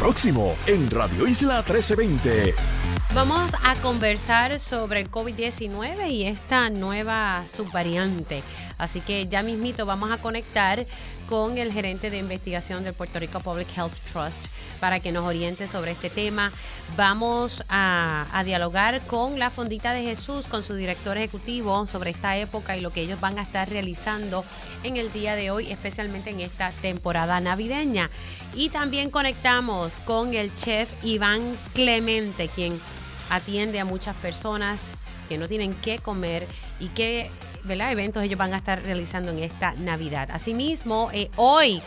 próximo en Radio Isla 1320. Vamos a conversar sobre el COVID-19 y esta nueva subvariante. Así que ya mismito vamos a conectar con el gerente de investigación del Puerto Rico Public Health Trust para que nos oriente sobre este tema. Vamos a, a, dialogar con la Fondita de Jesús, con su director ejecutivo sobre esta época y lo que ellos van a estar realizando en el día de hoy, especialmente en esta temporada navideña. Y también conectamos con el chef Iván Clemente, quien atiende a muchas personas que no tienen qué comer y qué eventos ellos van a estar realizando en esta Navidad. Asimismo, eh, hoy,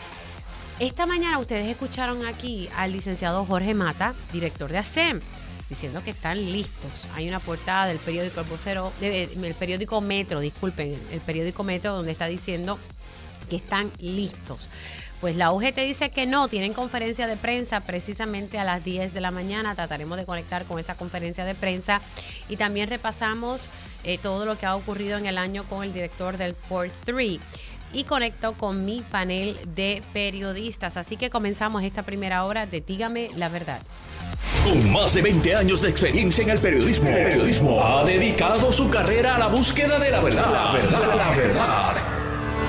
esta mañana ustedes escucharon aquí al licenciado Jorge Mata, director de ASEM, diciendo que están listos. Hay una portada del periódico El Vocero, del periódico Metro, disculpen, el periódico Metro, donde está diciendo que están listos. Pues la UGT dice que no, tienen conferencia de prensa precisamente a las 10 de la mañana. Trataremos de conectar con esa conferencia de prensa y también repasamos eh, todo lo que ha ocurrido en el año con el director del Port 3 y conecto con mi panel de periodistas. Así que comenzamos esta primera hora de Dígame la verdad. Con más de 20 años de experiencia en el periodismo, el periodismo ha dedicado su carrera a la búsqueda de la verdad. La verdad, la verdad.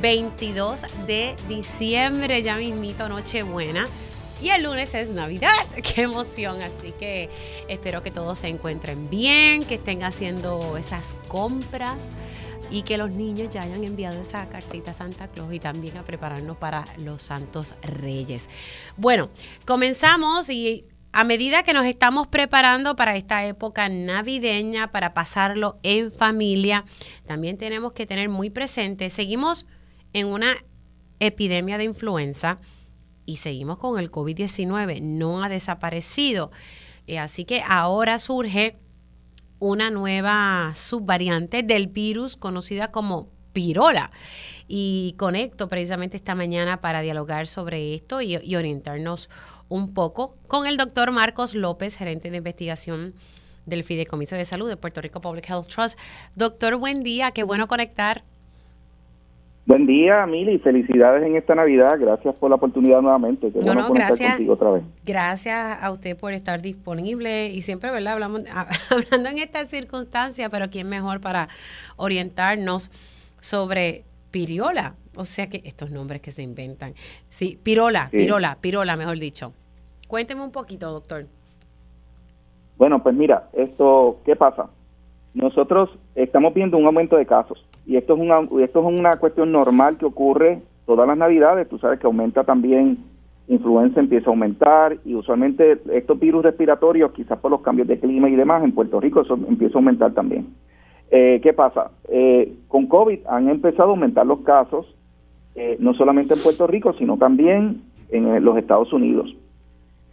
22 de diciembre, ya mismito, Nochebuena. Y el lunes es Navidad, qué emoción. Así que espero que todos se encuentren bien, que estén haciendo esas compras y que los niños ya hayan enviado esa cartita a Santa Claus y también a prepararnos para los Santos Reyes. Bueno, comenzamos y a medida que nos estamos preparando para esta época navideña, para pasarlo en familia, también tenemos que tener muy presente, seguimos en una epidemia de influenza y seguimos con el COVID-19, no ha desaparecido. Eh, así que ahora surge una nueva subvariante del virus conocida como pirola. Y conecto precisamente esta mañana para dialogar sobre esto y, y orientarnos un poco con el doctor Marcos López, gerente de investigación del Fideicomiso de Salud de Puerto Rico Public Health Trust. Doctor, buen día, qué bueno conectar. Buen día, Mili. Felicidades en esta Navidad. Gracias por la oportunidad nuevamente. no, no, gracias. Otra vez. Gracias a usted por estar disponible y siempre, ¿verdad? Hablamos, hablando en estas circunstancias, pero ¿quién mejor para orientarnos sobre piriola? O sea que estos nombres que se inventan. Sí, pirola, pirola, pirola, mejor dicho. Cuénteme un poquito, doctor. Bueno, pues mira, esto, ¿qué pasa? Nosotros estamos viendo un aumento de casos y esto es una esto es una cuestión normal que ocurre todas las navidades. Tú sabes que aumenta también influenza empieza a aumentar y usualmente estos virus respiratorios quizás por los cambios de clima y demás en Puerto Rico eso empieza a aumentar también. Eh, qué pasa eh, con covid han empezado a aumentar los casos eh, no solamente en Puerto Rico sino también en los Estados Unidos.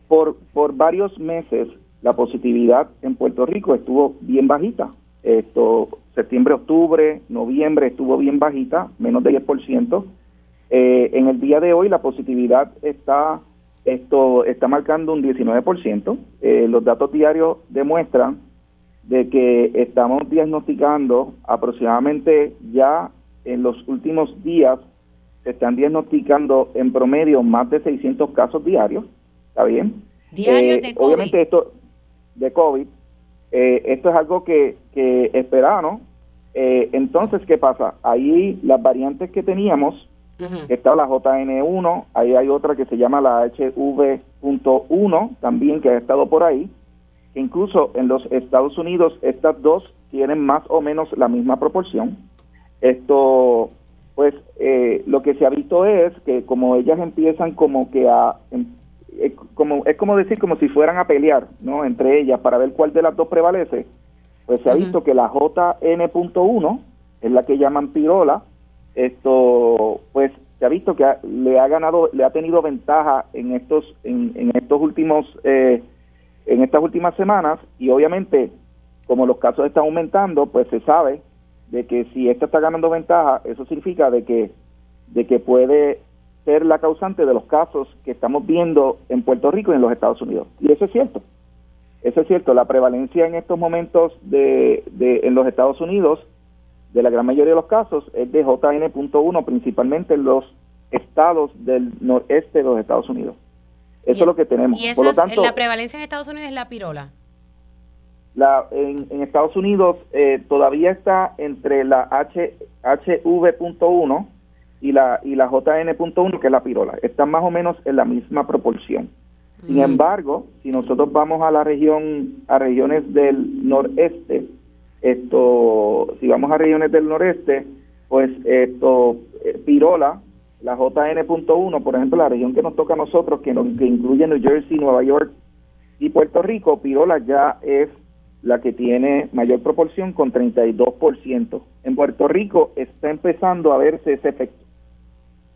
Por por varios meses la positividad en Puerto Rico estuvo bien bajita. Esto septiembre, octubre, noviembre estuvo bien bajita, menos de 10%. Eh, en el día de hoy la positividad está esto está marcando un 19%. Eh, los datos diarios demuestran de que estamos diagnosticando aproximadamente ya en los últimos días se están diagnosticando en promedio más de 600 casos diarios, ¿está bien? Diarios de eh, COVID. Obviamente esto de COVID eh, esto es algo que, que esperaba, eh, entonces, ¿qué pasa? Ahí las variantes que teníamos, está la JN1, ahí hay otra que se llama la HV.1 también que ha estado por ahí. Incluso en los Estados Unidos estas dos tienen más o menos la misma proporción. Esto, pues, eh, lo que se ha visto es que como ellas empiezan como que a, em, es como, es como decir como si fueran a pelear, ¿no? Entre ellas para ver cuál de las dos prevalece. Pues se ha visto que la JN.1 es la que llaman pirola. Esto, pues se ha visto que le ha ganado, le ha tenido ventaja en estos, en, en estos últimos, eh, en estas últimas semanas y obviamente como los casos están aumentando, pues se sabe de que si esta está ganando ventaja, eso significa de que, de que puede ser la causante de los casos que estamos viendo en Puerto Rico y en los Estados Unidos. Y eso es cierto. Eso es cierto. La prevalencia en estos momentos de, de, en los Estados Unidos, de la gran mayoría de los casos, es de JN.1, principalmente en los estados del noreste de los Estados Unidos. Eso es lo que tenemos. ¿Y Por lo tanto, la prevalencia en Estados Unidos es la pirola? La, en, Estados Unidos eh, todavía está entre la H, HV.1 y la, y la JN.1, que es la pirola. Están más o menos en la misma proporción. Sin mm. embargo, si nosotros vamos a la región, a regiones del noreste, esto, si vamos a regiones del noreste, pues esto, eh, pirola, la JN.1, por ejemplo, la región que nos toca a nosotros, que, nos, que incluye New Jersey, Nueva York y Puerto Rico, pirola ya es la que tiene mayor proporción con 32%. En Puerto Rico está empezando a verse ese efecto.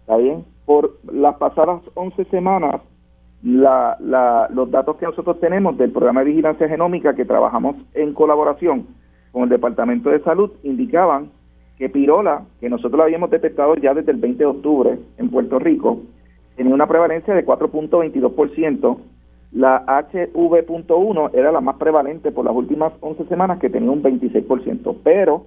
¿Está bien? Por las pasadas 11 semanas, la, la, los datos que nosotros tenemos del programa de vigilancia genómica que trabajamos en colaboración con el Departamento de Salud indicaban que pirola, que nosotros la habíamos detectado ya desde el 20 de octubre en Puerto Rico, tenía una prevalencia de 4.22%, la HV.1 era la más prevalente por las últimas 11 semanas que tenía un 26%, pero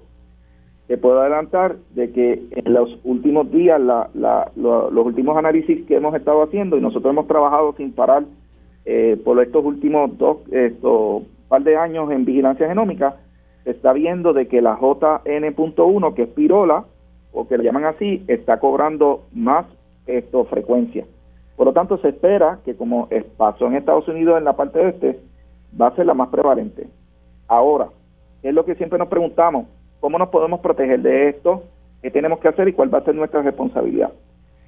puedo adelantar de que en los últimos días, la, los últimos análisis que hemos estado haciendo y nosotros hemos trabajado sin parar eh, por estos últimos dos estos par de años en vigilancia genómica, se está viendo de que la JN.1, que es pirola, o que le llaman así, está cobrando más esto frecuencia. Por lo tanto, se espera que como pasó en Estados Unidos en la parte este, va a ser la más prevalente. Ahora, es lo que siempre nos preguntamos, ¿cómo nos podemos proteger de esto? ¿Qué tenemos que hacer y cuál va a ser nuestra responsabilidad?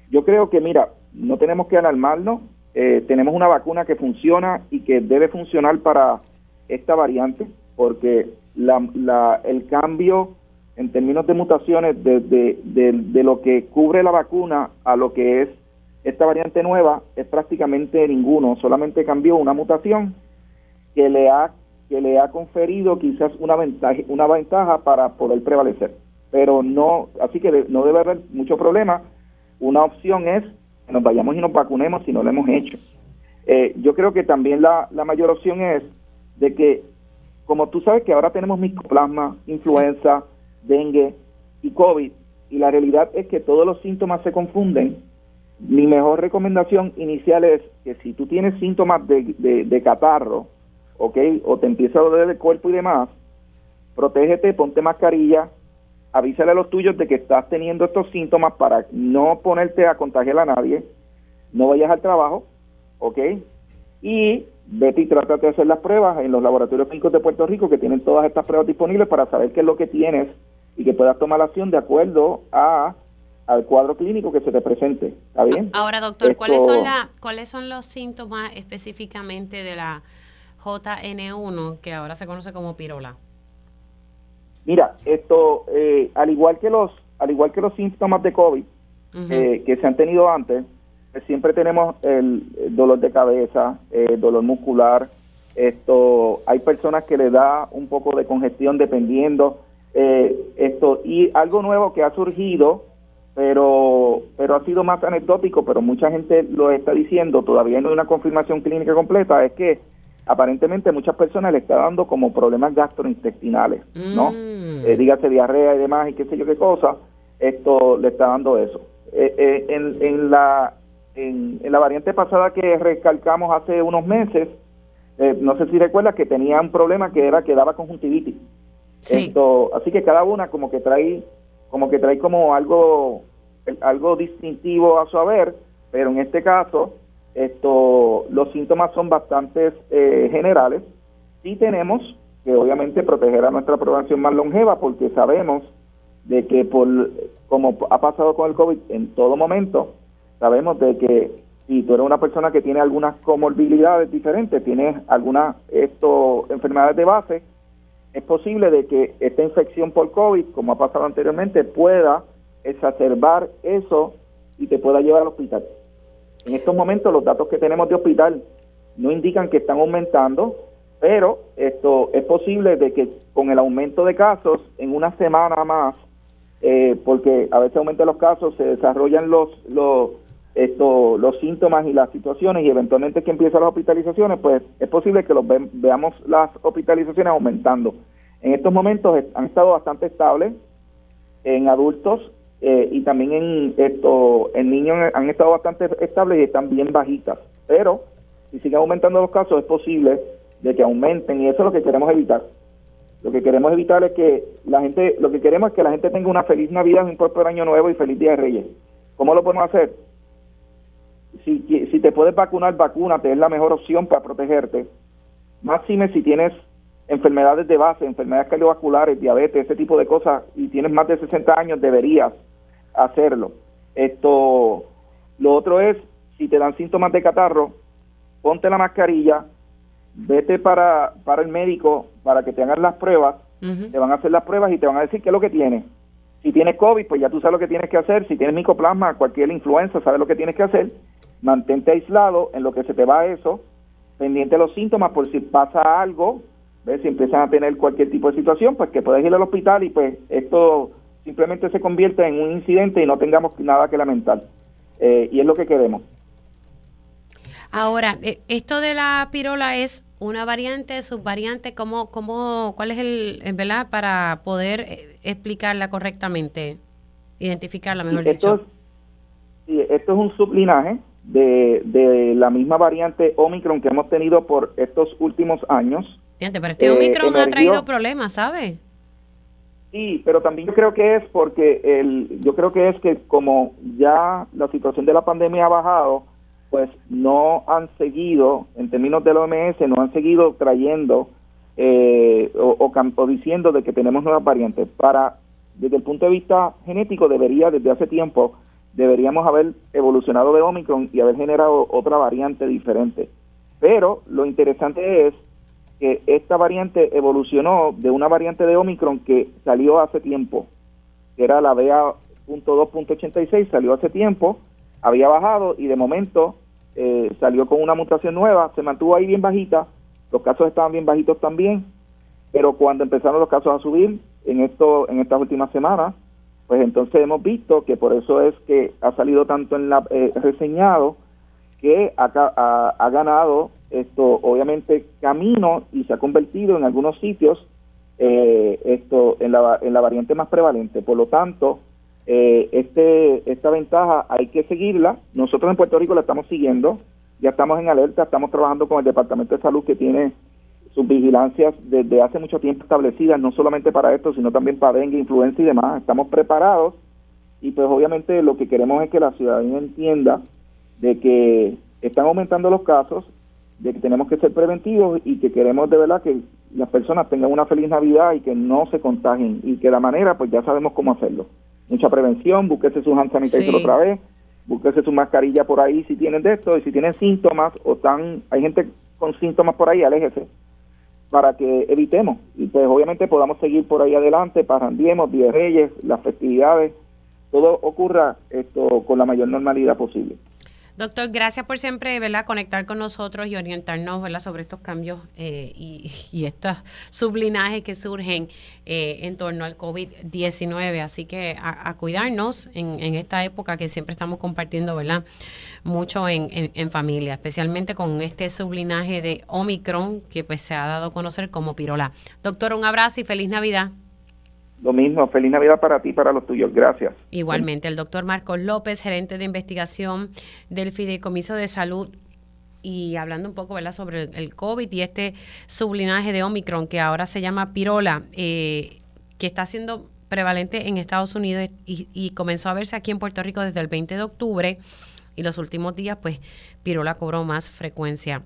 Yo creo que, mira, no tenemos que alarmarnos, eh, tenemos una vacuna que funciona y que debe funcionar para esta variante, porque la, el cambio en términos de mutaciones de, de lo que cubre la vacuna a lo que es esta variante nueva es prácticamente ninguno, solamente cambió una mutación que le ha que le ha conferido quizás una ventaja una ventaja para poder prevalecer, pero no así que no debe haber mucho problema. Una opción es que nos vayamos y nos vacunemos si no lo hemos hecho. Eh, yo creo que también la, la mayor opción es de que, como tú sabes que ahora tenemos micoplasma, influenza, dengue y COVID, y la realidad es que todos los síntomas se confunden, mi mejor recomendación inicial es que si tú tienes síntomas de, de, catarro, ¿ok? O te empieza a doler el cuerpo y demás, protégete, ponte mascarilla, avísale a los tuyos de que estás teniendo estos síntomas para no ponerte a contagiar a nadie, no vayas al trabajo, ¿ok? Y vete y trata de hacer las pruebas en los laboratorios clínicos de Puerto Rico que tienen todas estas pruebas disponibles para saber qué es lo que tienes y que puedas tomar la acción de acuerdo a al cuadro clínico que se te presente. ¿Está bien? Ahora, doctor, ¿cuáles, son la, ¿cuáles son los síntomas específicamente de la JN1, que ahora se conoce como pirola? Mira, esto, eh, al igual que los, al igual que los síntomas de COVID eh, que se han tenido antes, pues siempre tenemos el, dolor de cabeza, el dolor muscular. Esto, hay personas que le da un poco de congestión dependiendo. Eh, esto y algo nuevo que ha surgido pero pero ha sido más anecdótico, pero mucha gente lo está diciendo, todavía no hay una confirmación clínica completa, es que aparentemente muchas personas le está dando como problemas gastrointestinales, ¿no? Mm. Eh, dígase diarrea y demás y qué sé yo qué cosa, esto le está dando eso. Eh, eh, en, en, la en, la variante pasada que recalcamos hace unos meses, no sé si recuerdas que tenía un problema que era que daba conjuntivitis. Esto, así que cada una como que trae como que trae como algo algo distintivo a su haber, pero en este caso esto los síntomas son bastante eh, generales. Sí tenemos que obviamente proteger a nuestra población más longeva porque sabemos de que por como ha pasado con el COVID en todo momento, sabemos de que si tú eres una persona que tiene algunas comorbilidades diferentes, tienes algunas esto, enfermedades de base, es posible de que esta infección por COVID, como ha pasado anteriormente, pueda exacerbar eso y te pueda llevar al hospital. En estos momentos los datos que tenemos de hospital no indican que están aumentando, pero esto es posible de que con el aumento de casos en una semana más, eh, porque a veces aumentan los casos, se desarrollan los, los, esto, los síntomas y las situaciones y eventualmente que empiezan las hospitalizaciones, pues es posible que los veamos las hospitalizaciones aumentando. En estos momentos han estado bastante estables en adultos eh, y también en esto en niños han estado bastante estables y están bien bajitas. Pero si siguen aumentando los casos es posible de que aumenten y eso es lo que queremos evitar. Lo que queremos evitar es que la gente, lo que queremos es que la gente tenga una feliz Navidad, un próspero año nuevo y feliz Día de Reyes. ¿Cómo lo podemos hacer? Si, si te puedes vacunar, vacúnate, es la mejor opción para protegerte. Máxime si tienes enfermedades de base, enfermedades cardiovasculares, diabetes, ese tipo de cosas, y tienes más de 60 años, deberías hacerlo. Esto, lo otro es, si te dan síntomas de catarro, ponte la mascarilla, vete para, para el médico para que te hagan las pruebas, te van a hacer las pruebas y te van a decir qué es lo que tienes. Si tienes COVID, pues ya tú sabes lo que tienes que hacer. Si tienes micoplasma, cualquier influenza, sabes lo que tienes que hacer. Mantente aislado en lo que se te va eso, pendiente de los síntomas por si pasa algo, ¿ves? si empiezan a tener cualquier tipo de situación, pues que puedes ir al hospital y pues esto simplemente se convierte en un incidente y no tengamos nada que lamentar. Eh, y es lo que queremos. Ahora, eh, esto de la pirola es una variante, subvariante, ¿cómo, cómo, ¿cuál es el, ¿verdad? Para poder eh, explicarla correctamente, identificarla, mejor dicho. sí, esto es un sublinaje de, de la misma variante Omicron que hemos tenido por estos últimos años. pero este Omicron ha traído problemas, ¿sabe? Sí, pero también yo creo que es porque el, yo creo que es que como ya la situación de la pandemia ha bajado, pues no han seguido, en términos del OMS, no han seguido trayendo eh, o, o, diciendo de que tenemos nuevas variantes. Para, desde el punto de vista genético, debería, desde hace tiempo, deberíamos haber evolucionado de Omicron y haber generado otra variante diferente. Pero lo interesante es que esta variante evolucionó de una variante de Omicron que salió hace tiempo, que era la BA.2.86, salió hace tiempo, había bajado y de momento eh, salió con una mutación nueva, se mantuvo ahí bien bajita, los casos estaban bien bajitos también, pero cuando empezaron los casos a subir en esto en estas últimas semanas, pues entonces hemos visto que por eso es que ha salido tanto en la eh, reseñado que ha, ha, ganado esto obviamente camino y se ha convertido en algunos sitios eh, esto en la, en la variante más prevalente. Por lo tanto, eh, este, esta ventaja hay que seguirla. Nosotros en Puerto Rico la estamos siguiendo, ya estamos en alerta, estamos trabajando con el Departamento de Salud que tiene sus vigilancias desde hace mucho tiempo establecidas, no solamente para esto, sino también para dengue, influenza y demás. Estamos preparados y pues obviamente lo que queremos es que la ciudadanía entienda de que están aumentando los casos, de que tenemos que ser preventivos y que queremos de verdad que las personas tengan una feliz Navidad y que no se contagien y que la manera pues ya sabemos cómo hacerlo. Mucha prevención, búsquese su hand sanitizer otra vez, búsquese su mascarilla por ahí si tienen de esto, y si tienen síntomas o están, hay gente con síntomas por ahí, aléjese para que evitemos. Y pues obviamente podamos seguir por ahí adelante, parrandiemos, Día Reyes, las festividades, todo ocurra esto con la mayor normalidad posible. Doctor, gracias por siempre ¿verdad? conectar con nosotros y orientarnos ¿verdad? sobre estos cambios eh, y, estos sublinajes que surgen eh, en torno al COVID-19. Así que a, cuidarnos en, esta época que siempre estamos compartiendo ¿verdad? mucho en, en, familia, especialmente con este sublinaje de Omicron que pues, se ha dado a conocer como pirola. Doctor, un abrazo y feliz Navidad. Lo mismo, feliz Navidad para ti y para los tuyos. Gracias. Igualmente, el doctor Marcos López, gerente de investigación del Fideicomiso de Salud y hablando un poco sobre el, COVID y este sublinaje de Omicron que ahora se llama pirola, eh, que está siendo prevalente en Estados Unidos y, y, comenzó a verse aquí en Puerto Rico desde el 20 de octubre y los últimos días pues pirola cobró más frecuencia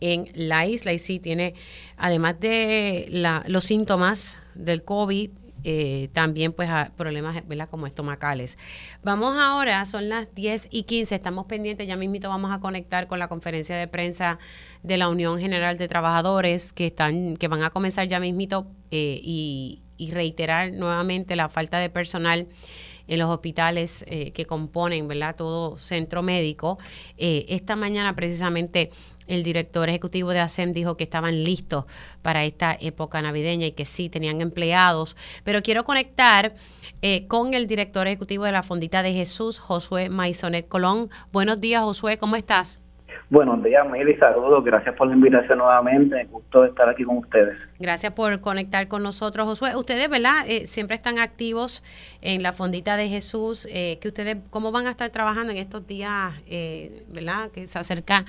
en la isla y sí tiene, además de los síntomas del COVID, eh, también pues problemas como estomacales. Vamos ahora, son las 10 y 15, estamos pendientes, ya mismito vamos a conectar con la conferencia de prensa de la Unión General de Trabajadores que están, que van a comenzar ya mismito eh, y, y reiterar nuevamente la falta de personal en los hospitales eh, que componen ¿verdad? todo centro médico. esta mañana precisamente el director ejecutivo de ASEM dijo que estaban listos para esta época navideña y que sí tenían empleados. Pero quiero conectar eh, con el director ejecutivo de la Fondita de Jesús, Josué Maisonet Colón. Buenos días, Josué, ¿cómo estás? Buenos días, Mili, saludos. Gracias por la invitación nuevamente. Gusto estar aquí con ustedes. Gracias por conectar con nosotros, Josué. Ustedes, ¿verdad? Eh, siempre están activos en la Fondita de Jesús. Eh, que ustedes, ¿Cómo van a estar trabajando en estos días, eh, ¿verdad? Que se acerca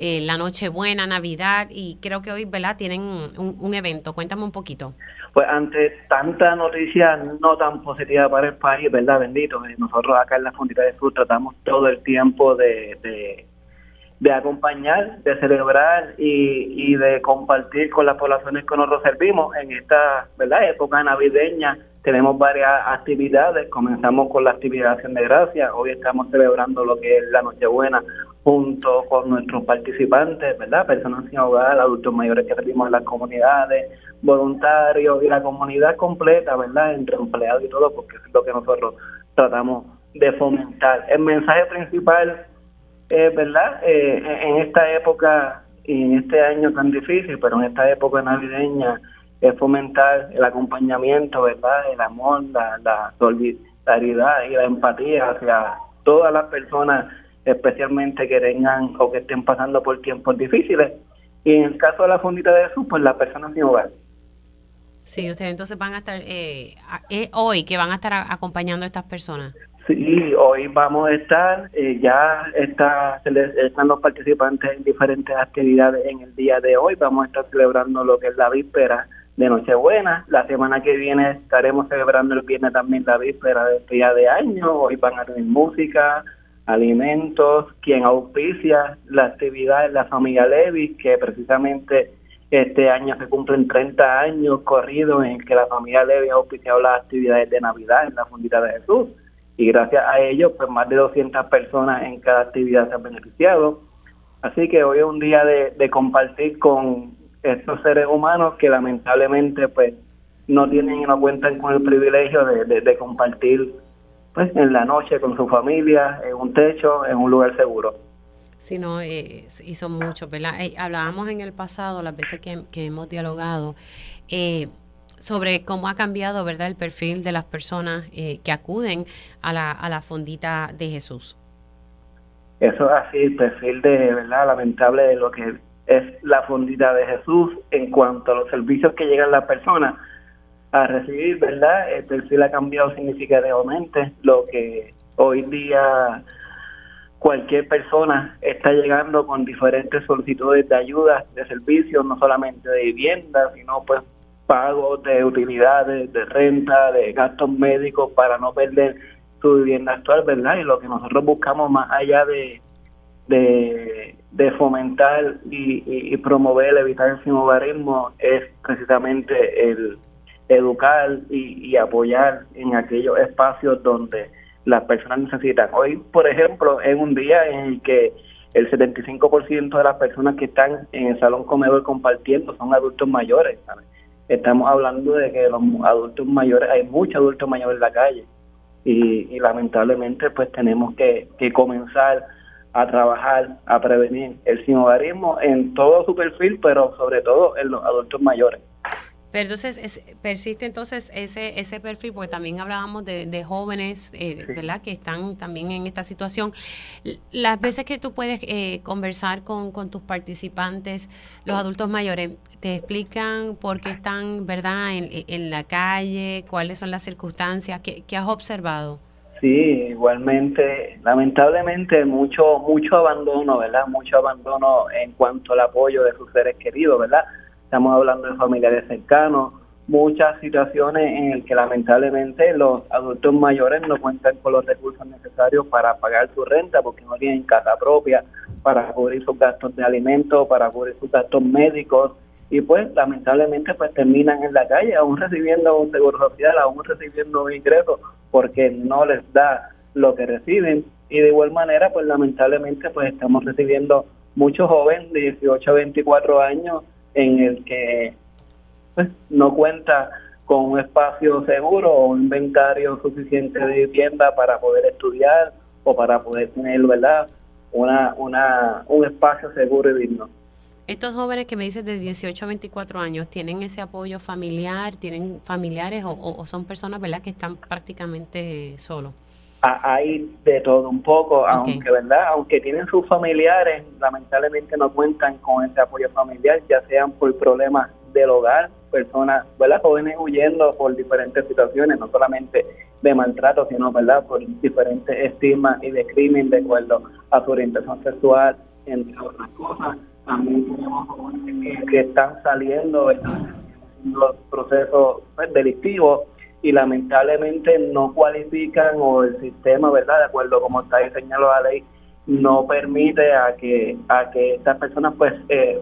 la Nochebuena, Navidad y creo que hoy, ¿verdad? Tienen un, evento. Cuéntame un poquito. Pues ante tanta noticia no tan positiva para el país, ¿verdad? Bendito. Nosotros acá en la Fondita de Jesús tratamos todo el tiempo de de acompañar, de celebrar y, y, de compartir con las poblaciones que nosotros servimos en esta ¿verdad? época navideña. Tenemos varias actividades, comenzamos con la actividad de Acción de Gracia, hoy estamos celebrando lo que es la Nochebuena junto con nuestros participantes, ¿verdad? Personas sin hogar, adultos mayores que servimos en las comunidades, voluntarios y la comunidad completa, ¿verdad? Entre empleados y todo, porque es lo que nosotros tratamos de fomentar. El mensaje principal eh, ¿verdad? Eh, en esta época y en este año tan difícil, pero en esta época navideña, es fomentar el acompañamiento, ¿verdad? El amor, la, solidaridad y la empatía hacia todas las personas, especialmente que tengan o que estén pasando por tiempos difíciles. Y en el caso de la Fundita de Jesús, pues las personas sin hogar. Sí, ustedes entonces van a estar, eh, hoy que van a estar acompañando a estas personas. Sí, hoy vamos a estar, eh, ya está, están los participantes en diferentes actividades en el día de hoy. Vamos a estar celebrando lo que es la víspera de Nochebuena. La semana que viene estaremos celebrando el viernes también la víspera de día de año. Hoy van a tener música, alimentos, quien auspicia la actividad es la familia Levi, que precisamente este año se cumplen 30 años corridos en que la familia Levi ha auspiciado las actividades de Navidad en la Fundita de Jesús y gracias a ello pues más de 200 personas en cada actividad se han beneficiado. Así que hoy es un día de, compartir con estos seres humanos que lamentablemente pues no tienen y no cuentan con el privilegio de, compartir pues en la noche con su familia, en un techo, en un lugar seguro. Sí, no, eh, y son muchos. Eh, hablábamos en el pasado, las veces que, que hemos dialogado, eh, sobre cómo ha cambiado, ¿verdad?, el perfil de las personas eh, que acuden a la, a la fondita de Jesús. Eso es así, el perfil de, ¿verdad?, lamentable de lo que es la fondita de Jesús en cuanto a los servicios que llegan las personas a recibir, ¿verdad? El perfil ha cambiado significativamente, lo que hoy día cualquier persona está llegando con diferentes solicitudes de ayuda, de servicios, no solamente de vivienda, sino pues pagos de utilidades, de renta, de gastos médicos para no perder su vivienda actual, ¿verdad? Y lo que nosotros buscamos más allá de, fomentar y, promover, evitar el sinobarismo es precisamente el educar y, y apoyar en aquellos espacios donde las personas necesitan. Hoy, por ejemplo, es un día en el que el 75% de las personas que están en el salón comedor compartiendo son adultos mayores, ¿sabes? Estamos hablando de que los adultos mayores, hay muchos adultos mayores en la calle y, lamentablemente pues tenemos que, que, comenzar a trabajar, a prevenir el sinhogarismo en todo su perfil, pero sobre todo en los adultos mayores. Pero entonces persiste entonces ese ese perfil, porque también hablábamos de, jóvenes, eh, ¿verdad? Que están también en esta situación. Las veces que tú puedes eh, conversar con, con, tus participantes, los adultos mayores, te explican por qué están, ¿verdad? En, en la calle, cuáles son las circunstancias, ¿qué, qué has observado? Sí, igualmente, lamentablemente mucho mucho abandono, ¿verdad? Mucho abandono en cuanto al apoyo de sus seres queridos, ¿verdad? Estamos hablando de familiares cercanos, muchas situaciones en las que lamentablemente los adultos mayores no cuentan con los recursos necesarios para pagar su renta porque no tienen casa propia, para cubrir sus gastos de alimentos, para cubrir sus gastos médicos y pues lamentablemente pues terminan en la calle aún recibiendo un seguro social, aún recibiendo un ingreso porque no les da lo que reciben. Y de igual manera pues lamentablemente pues estamos recibiendo muchos jóvenes de 18 a 24 años en el que pues, no cuenta con un espacio seguro o un inventario suficiente de vivienda para poder estudiar o para poder tener, ¿verdad? Una, una, un espacio seguro y digno. Estos jóvenes que me dices de 18 a 24 años, ¿tienen ese apoyo familiar? ¿Tienen familiares o, son personas ¿verdad? que están prácticamente solos? Hay de todo un poco, aunque verdad, aunque tienen sus familiares, lamentablemente no cuentan con ese apoyo familiar, ya sean por problemas del hogar, personas, ¿verdad? jóvenes huyendo por diferentes situaciones, no solamente de maltrato, sino ¿verdad? por diferentes estigmas y de crimen de acuerdo a su orientación sexual, entre otras cosas. También tenemos jóvenes que, están saliendo, están los procesos pues, delictivos y lamentablemente no cualifican o el sistema, ¿verdad? De acuerdo como está diseñado la ley, no permite a que a que estas personas pues eh,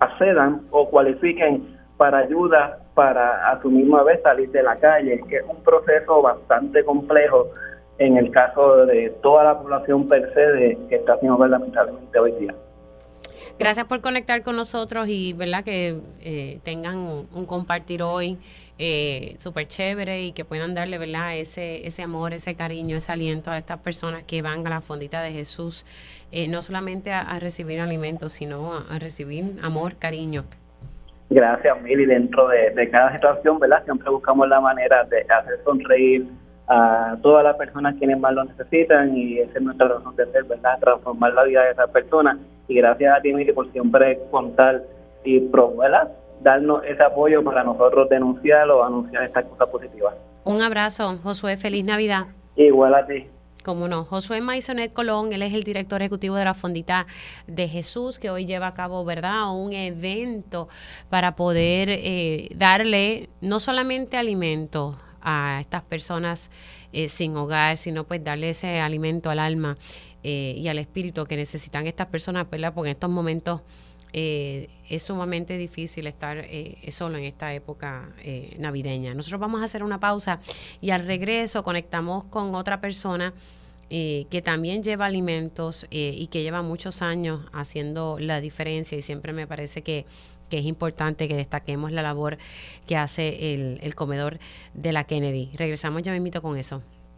accedan o cualifiquen para ayuda para a su misma vez salir de la calle, que es un proceso bastante complejo en el caso de toda la población per se de, que está haciendo lamentablemente hoy día. Gracias por conectar con nosotros y verdad que eh, tengan un, compartir hoy eh, súper chévere y que puedan darle verdad ese, ese amor, ese cariño, ese aliento a estas personas que van a la fondita de Jesús, eh, no solamente a, recibir alimentos, sino a, recibir amor, cariño. Gracias, Mili. Dentro de, cada situación, ¿verdad? Siempre buscamos la manera de hacer sonreír a todas las personas quienes más lo necesitan y esa es nuestra razón de ser, ¿verdad? Transformar la vida de esas personas y gracias a ti, Miri, por siempre contar y ¿verdad? Darnos ese apoyo para nosotros denunciar o anunciar estas cosas positivas. Un abrazo, Josué, feliz Navidad. Igual a ti. Como no, Josué Maisonet Colón, él es el director ejecutivo de la Fondita de Jesús, que hoy lleva a cabo, ¿verdad?, un evento para poder eh, darle no solamente alimento a estas personas eh, sin hogar, sino pues darle ese alimento al alma eh, y al espíritu que necesitan estas personas, ¿verdad? Porque en estos momentos eh, es sumamente difícil estar solo en esta época navideña. Nosotros vamos a hacer una pausa y al regreso conectamos con otra persona eh, que también lleva alimentos eh, y que lleva muchos años haciendo la diferencia y siempre me parece que, es importante que destaquemos la labor que hace el, el comedor de la Kennedy. Regresamos ya me invito con eso.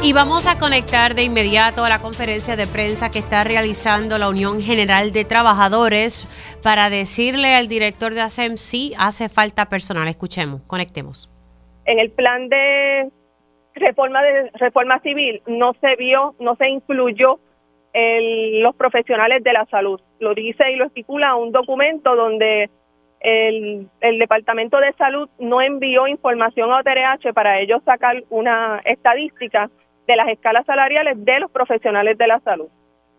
Y vamos a conectar de inmediato a la conferencia de prensa que está realizando la Unión General de Trabajadores para decirle al director de ASEM si hace falta personal. Escuchemos, conectemos. En el plan de reforma de reforma civil no se vio, no se incluyó los profesionales de la salud. Lo dice y lo estipula un documento donde el, el, Departamento de Salud no envió información a OTRH para ellos sacar una estadística de las escalas salariales de los profesionales de la salud.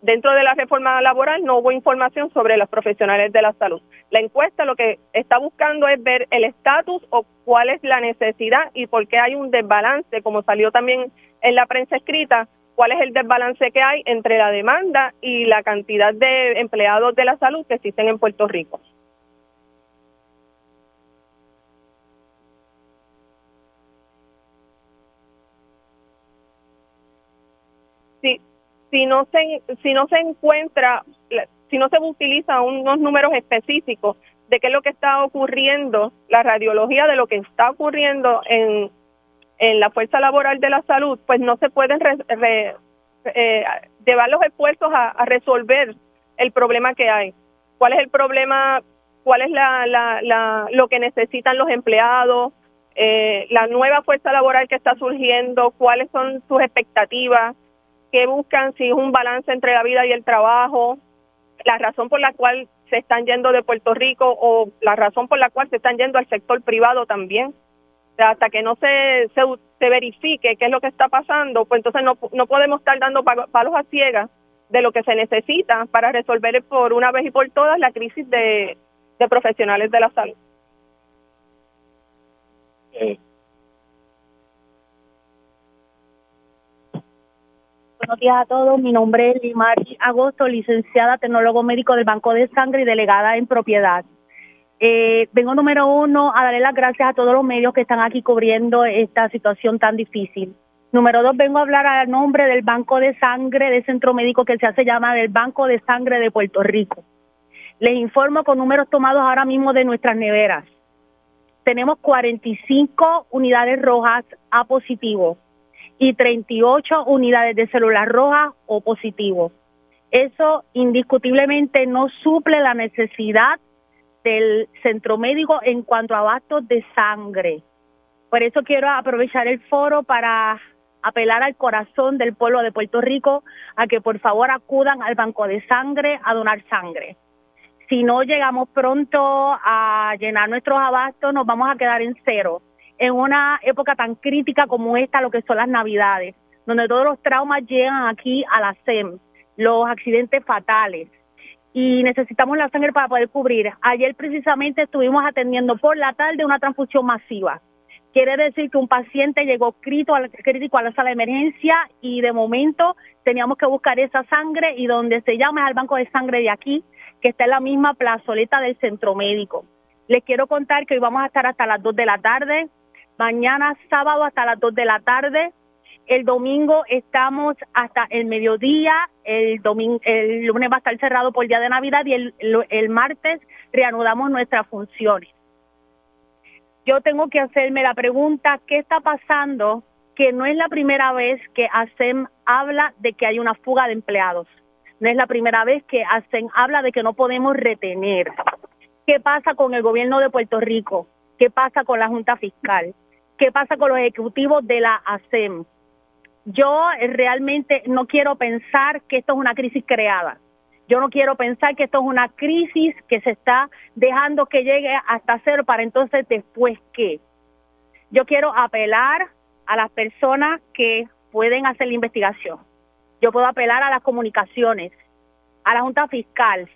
Dentro de la reforma laboral no hubo información sobre los profesionales de la salud. La encuesta lo que está buscando es ver el estatus o cuál es la necesidad y por qué hay un desbalance, como salió también en la prensa escrita, cuál es el desbalance que hay entre la demanda y la cantidad de empleados de la salud que existen en Puerto Rico. Si, no se si no se encuentra si no se utiliza unos números específicos de qué es lo que está ocurriendo, la radiología de lo que está ocurriendo en en la fuerza laboral de la salud, pues no se pueden eh, llevar los esfuerzos a, resolver el problema que hay. ¿Cuál es el problema? ¿Cuál es la, la, lo que necesitan los empleados? Eh, la nueva fuerza laboral que está surgiendo, cuáles son sus expectativas, qué buscan, si es un balance entre la vida y el trabajo, la razón por la cual se están yendo de Puerto Rico o la razón por la cual se están yendo al sector privado también hasta que no se, se, verifique qué es lo que está pasando, pues entonces no, no podemos estar dando palos a ciegas de lo que se necesita para resolver por una vez y por todas la crisis de, profesionales de la salud. Buenos días a todos, mi nombre es Limari Agosto, licenciada tecnólogo médico del Banco de Sangre y delegada en propiedad. Eh, vengo número uno a darle las gracias a todos los medios que están aquí cubriendo esta situación tan difícil. Número dos, vengo a hablar a nombre del Banco de Sangre del Centro Médico que se hace llamar el Banco de Sangre de Puerto Rico. Les informo con números tomados ahora mismo de nuestras neveras. Tenemos 45 unidades rojas A positivo y 38 unidades de células rojas O positivo. Eso indiscutiblemente no suple la necesidad del centro médico en cuanto a abastos de sangre. Por eso quiero aprovechar el foro para apelar al corazón del pueblo de Puerto Rico a que por favor acudan al banco de sangre a donar sangre. Si no llegamos pronto a llenar nuestros abastos, nos vamos a quedar en cero. En una época tan crítica como esta, lo que son las navidades, donde todos los traumas llegan aquí a la SEM, los accidentes fatales, y necesitamos la sangre para poder cubrir. Ayer precisamente estuvimos atendiendo por la tarde una transfusión masiva Quiere decir que un paciente llegó crítico a, la, sala de emergencia y de momento teníamos que buscar esa sangre y donde se llama es al banco de sangre de aquí, que está en la misma plazoleta del centro médico. Les quiero contar que hoy vamos a estar hasta las 2 de la tarde, mañana sábado hasta las 2 de la tarde, el domingo estamos hasta el mediodía, el, domingo, el lunes va a estar cerrado por día de Navidad y el, el martes reanudamos nuestras funciones yo tengo que hacerme la pregunta, ¿qué está pasando? Que no es la primera vez que ASEM habla de que hay una fuga de empleados. No es la primera vez que ASEM habla de que no podemos retener. ¿Qué pasa con el gobierno de Puerto Rico? ¿Qué pasa con la Junta Fiscal? ¿Qué pasa con los ejecutivos de la ASEM? Yo realmente no quiero pensar que esto es una crisis creada yo no quiero pensar que esto es una crisis que se está dejando que llegue hasta cero para entonces después qué. Yo quiero apelar a las personas que pueden hacer la investigación. Yo puedo apelar a las comunicaciones, a la Junta Fiscal.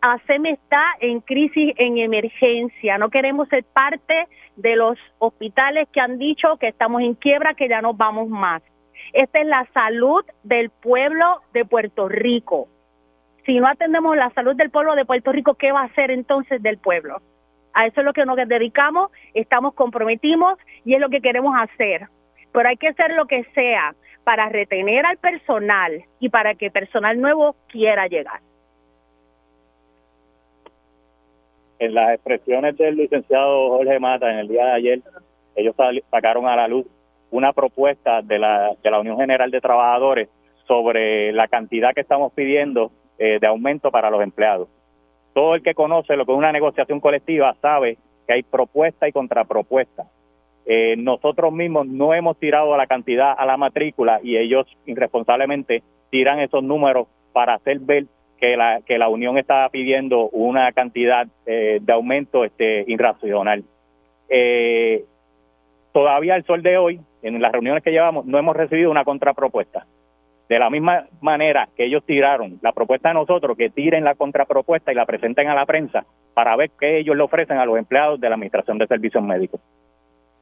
ASEM está en crisis, en emergencia. No queremos ser parte de los hospitales que han dicho que estamos en quiebra, que ya no vamos más. Esta es la salud del pueblo de Puerto Rico si no atendemos la salud del pueblo de Puerto Rico, ¿qué va a hacer entonces del pueblo? A eso es lo que nos dedicamos, estamos comprometidos y es lo que queremos hacer. Pero hay que hacer lo que sea para retener al personal y para que personal nuevo quiera llegar. En las expresiones del licenciado Jorge Mata en el día de ayer, ellos sacaron a la luz una propuesta de la, de la Unión General de Trabajadores sobre la cantidad que estamos pidiendo eh, de aumento para los empleados. Todo el que conoce lo que es una negociación colectiva sabe que hay propuesta y contrapropuesta. Eh, nosotros mismos no hemos tirado la cantidad a la matrícula y ellos irresponsablemente tiran esos números para hacer ver que la, que la Unión está pidiendo una cantidad eh, de aumento este, irracional. todavía al sol de hoy, en las reuniones que llevamos, no hemos recibido una contrapropuesta. De la misma manera que ellos tiraron la propuesta de nosotros, que tiren la contrapropuesta y la presenten a la prensa para ver qué ellos le ofrecen a los empleados de la Administración de Servicios Médicos.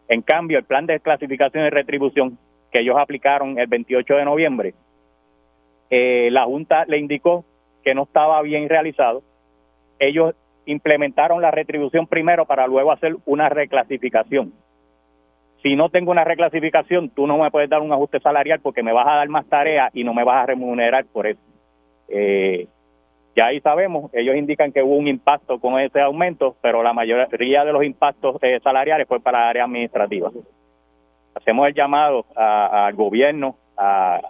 En cambio, el plan de clasificación y retribución que ellos aplicaron el 28 de noviembre, eh, la Junta le indicó que no estaba bien realizado. Ellos implementaron la retribución primero para luego hacer una reclasificación si no tengo una reclasificación, tú no me puedes dar un ajuste salarial porque me vas a dar más tareas y no me vas a remunerar por eso. Eh, ya ahí sabemos, ellos indican que hubo un impacto con ese aumento, pero la mayoría de los impactos eh, salariales fue para áreas administrativas. Hacemos el llamado al gobierno, a,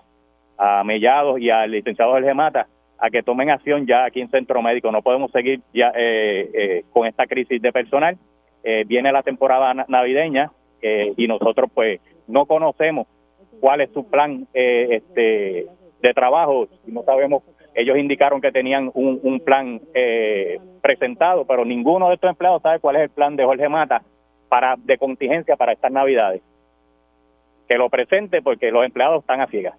Mellados y al licenciado Jorge Mata a que tomen acción ya aquí en Centro Médico. No podemos seguir ya eh, con esta crisis de personal. viene la temporada navideña, eh, y nosotros pues no conocemos cuál es su plan eh, este de trabajo no sabemos ellos indicaron que tenían un, plan eh, presentado pero ninguno de estos empleados sabe cuál es el plan de Jorge Mata para de contingencia para estas navidades que lo presente porque los empleados están a ciegas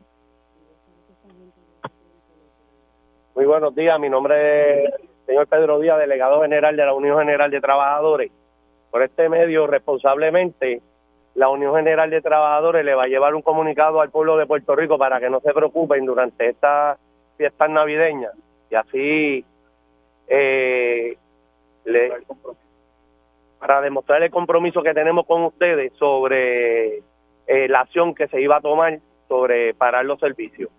muy buenos días mi nombre es señor Pedro Díaz delegado general de la Unión General de Trabajadores por este medio responsablemente la Unión General de Trabajadores le va a llevar un comunicado al pueblo de Puerto Rico para que no se preocupen durante estas fiestas navideñas y así eh, para demostrar el compromiso que tenemos con ustedes sobre eh, la acción que se iba a tomar sobre parar los servicios.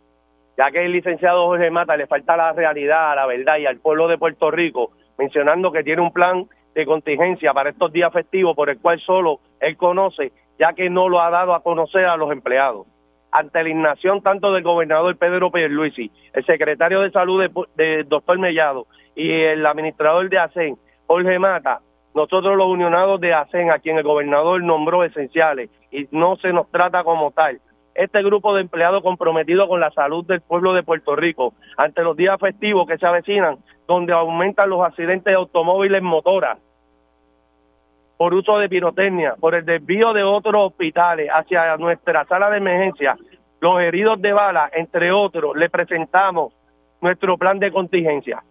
Ya que el licenciado Jorge Mata le falta la realidad, la verdad y al pueblo de Puerto Rico, mencionando que tiene un plan de contingencia para estos días festivos por el cual solo él conoce, ya que no lo ha dado a conocer a los empleados. Ante la inacción tanto del gobernador Pedro Pierluisi, el secretario de salud del doctor Mellado y el administrador de ASEN, Jorge Mata, nosotros los unionados de ASEN, a quien el gobernador nombró esenciales y no se nos trata como tal, este grupo de empleados comprometido con la salud del pueblo de Puerto Rico ante los días festivos que se avecinan, donde aumentan los accidentes de automóviles motoras por uso de pirotecnia, por el desvío de otros hospitales hacia nuestra sala de emergencia, los heridos de bala, entre otros, le presentamos nuestro plan de contingencia,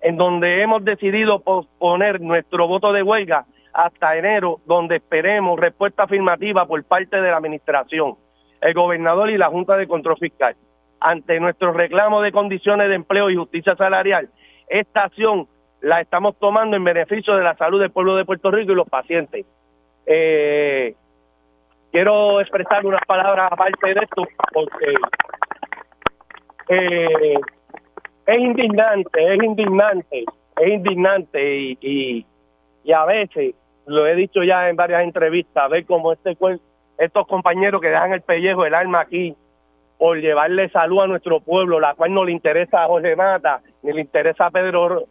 en donde hemos decidido posponer nuestro voto de huelga hasta enero, donde esperemos respuesta afirmativa por parte de la Administración el gobernador y la Junta de Control Fiscal. Ante nuestro reclamo de condiciones de empleo y justicia salarial, esta acción la estamos tomando en beneficio de la salud del pueblo de Puerto Rico y los pacientes. Eh, quiero expresar unas palabras aparte de esto porque eh, es indignante, es indignante, es indignante y, y, y a veces, lo he dicho ya en varias entrevistas, ver cómo este estos compañeros que dejan el pellejo, el alma aquí, por llevarle salud a nuestro pueblo, la cual no le interesa a José Mata, ni le interesa a Pedro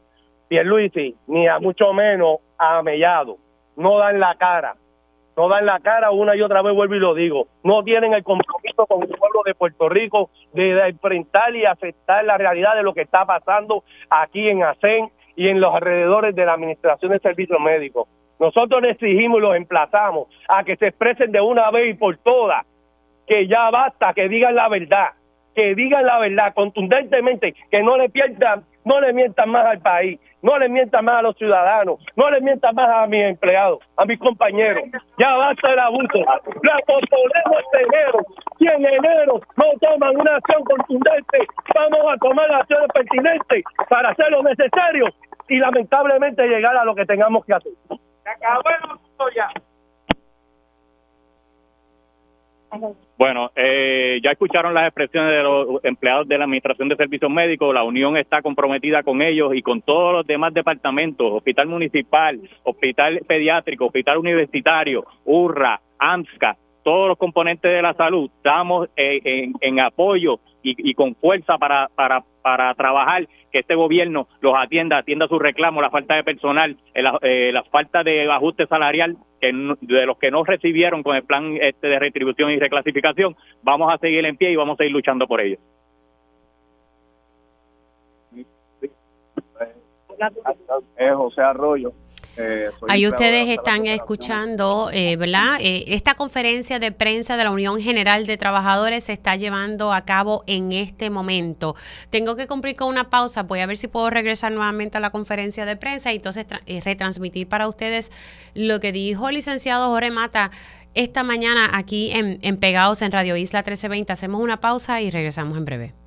Pierluisi, ni a mucho menos a Mellado. No dan la cara, no dan la cara una y otra vez, vuelvo y lo digo. No tienen el compromiso con el pueblo de Puerto Rico de enfrentar y aceptar la realidad de lo que está pasando aquí en ASEN y en los alrededores de la Administración de Servicios Médicos. Nosotros le exigimos y los emplazamos a que se expresen de una vez y por todas, que ya basta, que digan la verdad, que digan la verdad contundentemente, que no le pierdan, no le mientan más al país, no le mientan más a los ciudadanos, no le mientan más a mis empleados, a mis compañeros. Ya basta el abuso. La posponemos este enero. Si en enero no toman una acción contundente, vamos a tomar las acciones pertinentes para hacer lo necesario y lamentablemente llegar a lo que tengamos que hacer. Bueno, eh, ya escucharon las expresiones de los empleados de la Administración de Servicios Médicos. La Unión está comprometida con ellos y con todos los demás departamentos, Hospital Municipal, Hospital Pediátrico, Hospital Universitario, URRA, AMSCA, todos los componentes de la salud. Estamos en, apoyo y, con fuerza para, para, para trabajar que este gobierno los atienda, atienda sus reclamos, la falta de personal, eh, eh, la, falta de ajuste salarial que de los que no recibieron con el plan este de retribución y reclasificación, vamos a seguir en pie y vamos a seguir luchando por ello. Es José Arroyo. Eh, Ahí ustedes están escuchando, eh, ¿verdad? Eh, esta conferencia de prensa de la Unión General de Trabajadores se está llevando a cabo en este momento. Tengo que cumplir con una pausa, voy a ver si puedo regresar nuevamente a la conferencia de prensa y entonces eh, retransmitir para ustedes lo que dijo el licenciado Jorge Mata esta mañana aquí en, en Pegados en Radio Isla 1320. Hacemos una pausa y regresamos en breve.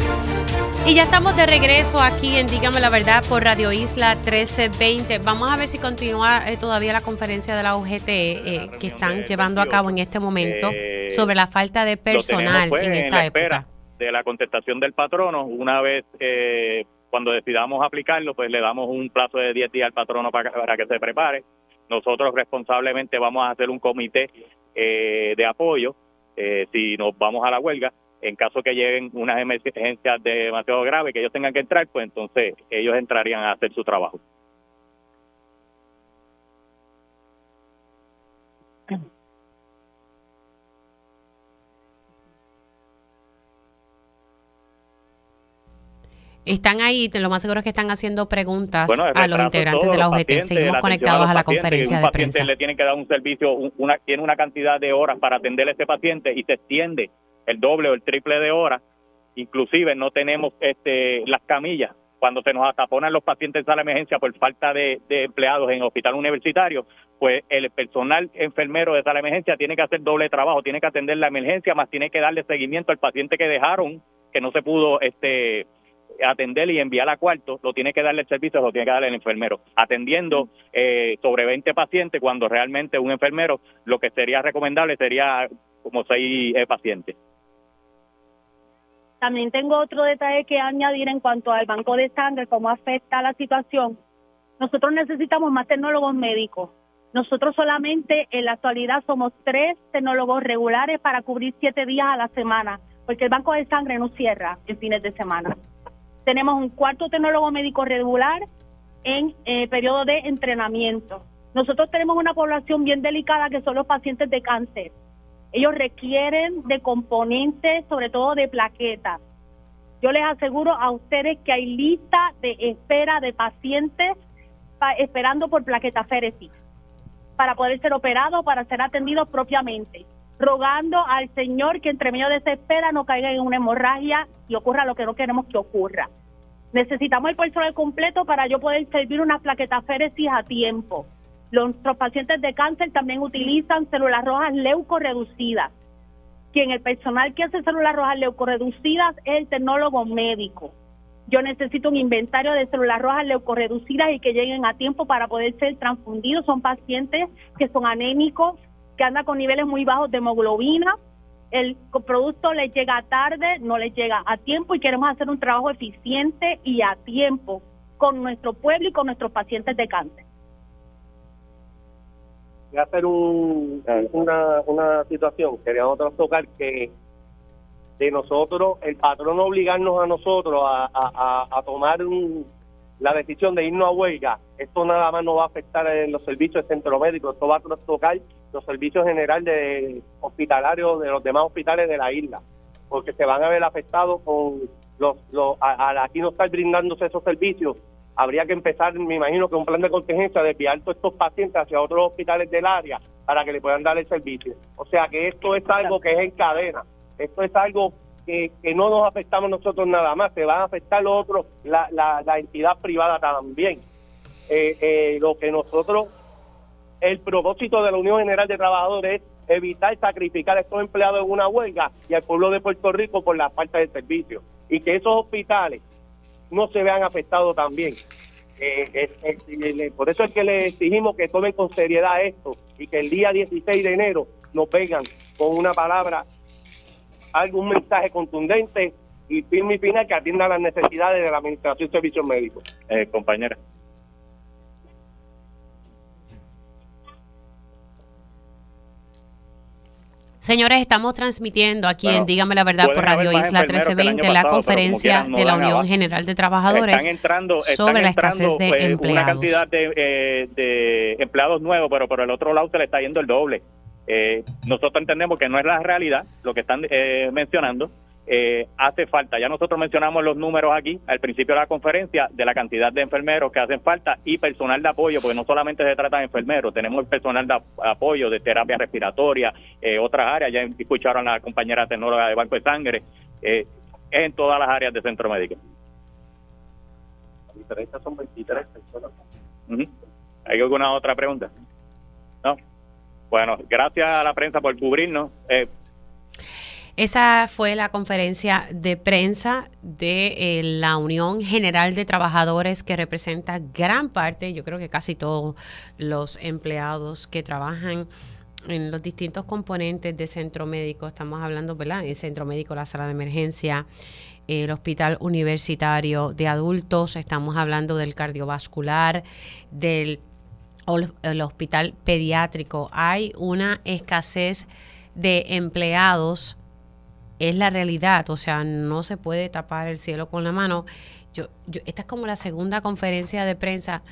y ya estamos de regreso aquí en Dígame la Verdad por Radio Isla 1320. Vamos a ver si continúa eh, todavía la conferencia de la UGT eh, que están llevando a cabo en este momento eh, sobre la falta de personal pues, en esta época. De la contestación del patrono, una vez cuando decidamos aplicarlo, pues le damos un plazo de 10 días al patrono para, para que se prepare. Nosotros responsablemente vamos a hacer un comité de apoyo si nos vamos a la huelga en caso que lleguen unas emergencias demasiado graves que ellos tengan que entrar, pues entonces ellos entrarían a hacer su trabajo. Están ahí, lo más seguro es que están haciendo preguntas a los integrantes de la UGT. Seguimos conectados a, la conferencia de prensa. paciente le tienen que dar un servicio, una, tiene una cantidad de horas para atender a este paciente y se extiende el doble o el triple de horas. Inclusive no tenemos este las camillas cuando se nos ataponan los pacientes en sala de emergencia por falta de, empleados en hospital universitario, pues el personal enfermero de sala de emergencia tiene que hacer doble trabajo, tiene que atender la emergencia, más tiene que darle seguimiento al paciente que dejaron, que no se pudo este atender y enviar a cuarto, lo tiene que darle el servicio, lo tiene que darle el enfermero, atendiendo eh, sobre 20 pacientes cuando realmente un enfermero lo que sería recomendable sería como seis eh, pacientes. También tengo otro detalle que añadir en cuanto al banco de sangre, cómo afecta la situación. Nosotros necesitamos más tecnólogos médicos. Nosotros solamente en la actualidad somos tres tecnólogos regulares para cubrir siete días a la semana, porque el banco de sangre no cierra en fines de semana. Tenemos un cuarto tecnólogo médico regular en eh, periodo de entrenamiento. Nosotros tenemos una población bien delicada que son los pacientes de cáncer. Ellos requieren de componentes, sobre todo de plaquetas. Yo les aseguro a ustedes que hay lista de espera de pacientes esperando por plaquetaféresis para poder ser operados, para ser atendidos propiamente, rogando al Señor que entre medio de esa espera no caiga en una hemorragia y ocurra lo que no queremos que ocurra. Necesitamos el personal completo para yo poder servir una plaquetaféresis a tiempo. Nuestros pacientes de cáncer también utilizan células rojas leucorreducidas. Quien el personal que hace células rojas leucorreducidas es el tecnólogo médico. Yo necesito un inventario de células rojas leucorreducidas y que lleguen a tiempo para poder ser transfundidos. Son pacientes que son anémicos, que andan con niveles muy bajos de hemoglobina. El producto les llega tarde, no les llega a tiempo y queremos hacer un trabajo eficiente y a tiempo con nuestro pueblo y con nuestros pacientes de cáncer voy a hacer un, una, una situación, queríamos tocar que de nosotros, el patrón obligarnos a nosotros a, a, tomar la decisión de irnos a huelga, esto nada más no va a afectar en los servicios de centro médico, esto va a tocar los servicios generales de hospitalarios de los demás hospitales de la isla, porque se van a ver afectados con los, los a, aquí no estar brindándose esos servicios habría que empezar, me imagino que un plan de contingencia, desviar todos estos pacientes hacia otros hospitales del área para que le puedan dar el servicio. O sea que esto es algo que es en cadena, esto es algo que, no nos afectamos nosotros nada más, se van a afectar los otros, la, la, entidad privada también. Eh, eh, lo que nosotros, el propósito de la Unión General de Trabajadores es evitar sacrificar a estos empleados en una huelga y al pueblo de Puerto Rico por la falta de servicio. Y que esos hospitales no se vean afectados también. Eh, por eso es que le exigimos que tomen con seriedad esto y que el día 16 de enero nos vengan con una palabra, algún mensaje contundente y firme y final que atienda las necesidades de la Administración de Servicios Médicos. Eh, compañera. Señores, estamos transmitiendo aquí en Dígame la Verdad por Radio Isla 1320 la conferencia de la Unión General de Trabajadores sobre la escasez de pues, empleados. Una cantidad eh, de, empleados nuevos, pero por el otro lado se le está yendo el doble. Eh, nosotros entendemos que no es la realidad lo que están eh, mencionando, eh, hace falta. Ya nosotros mencionamos los números aquí al principio de la conferencia de la cantidad de enfermeros que hacen falta y personal de apoyo, porque no solamente se trata de enfermeros, tenemos personal de apoyo de terapia respiratoria, eh, otras áreas, ya escucharon a la compañera tecnóloga de Banco de Sangre, eh, en todas las áreas de centro médico. son 23 personas. ¿Hay alguna otra pregunta? No. Bueno, gracias a la prensa por cubrirnos. Eh, esa fue la conferencia de prensa de eh, la Unión General de Trabajadores que representa gran parte, yo creo que casi todos los empleados que trabajan en los distintos componentes de centro médico. Estamos hablando, ¿verdad? El centro médico, la sala de emergencia, el hospital universitario de adultos, estamos hablando del cardiovascular, del el hospital pediátrico. Hay una escasez de empleados es la realidad, o sea, no se puede tapar el cielo con la mano. Yo, yo, esta es como la segunda conferencia de prensa.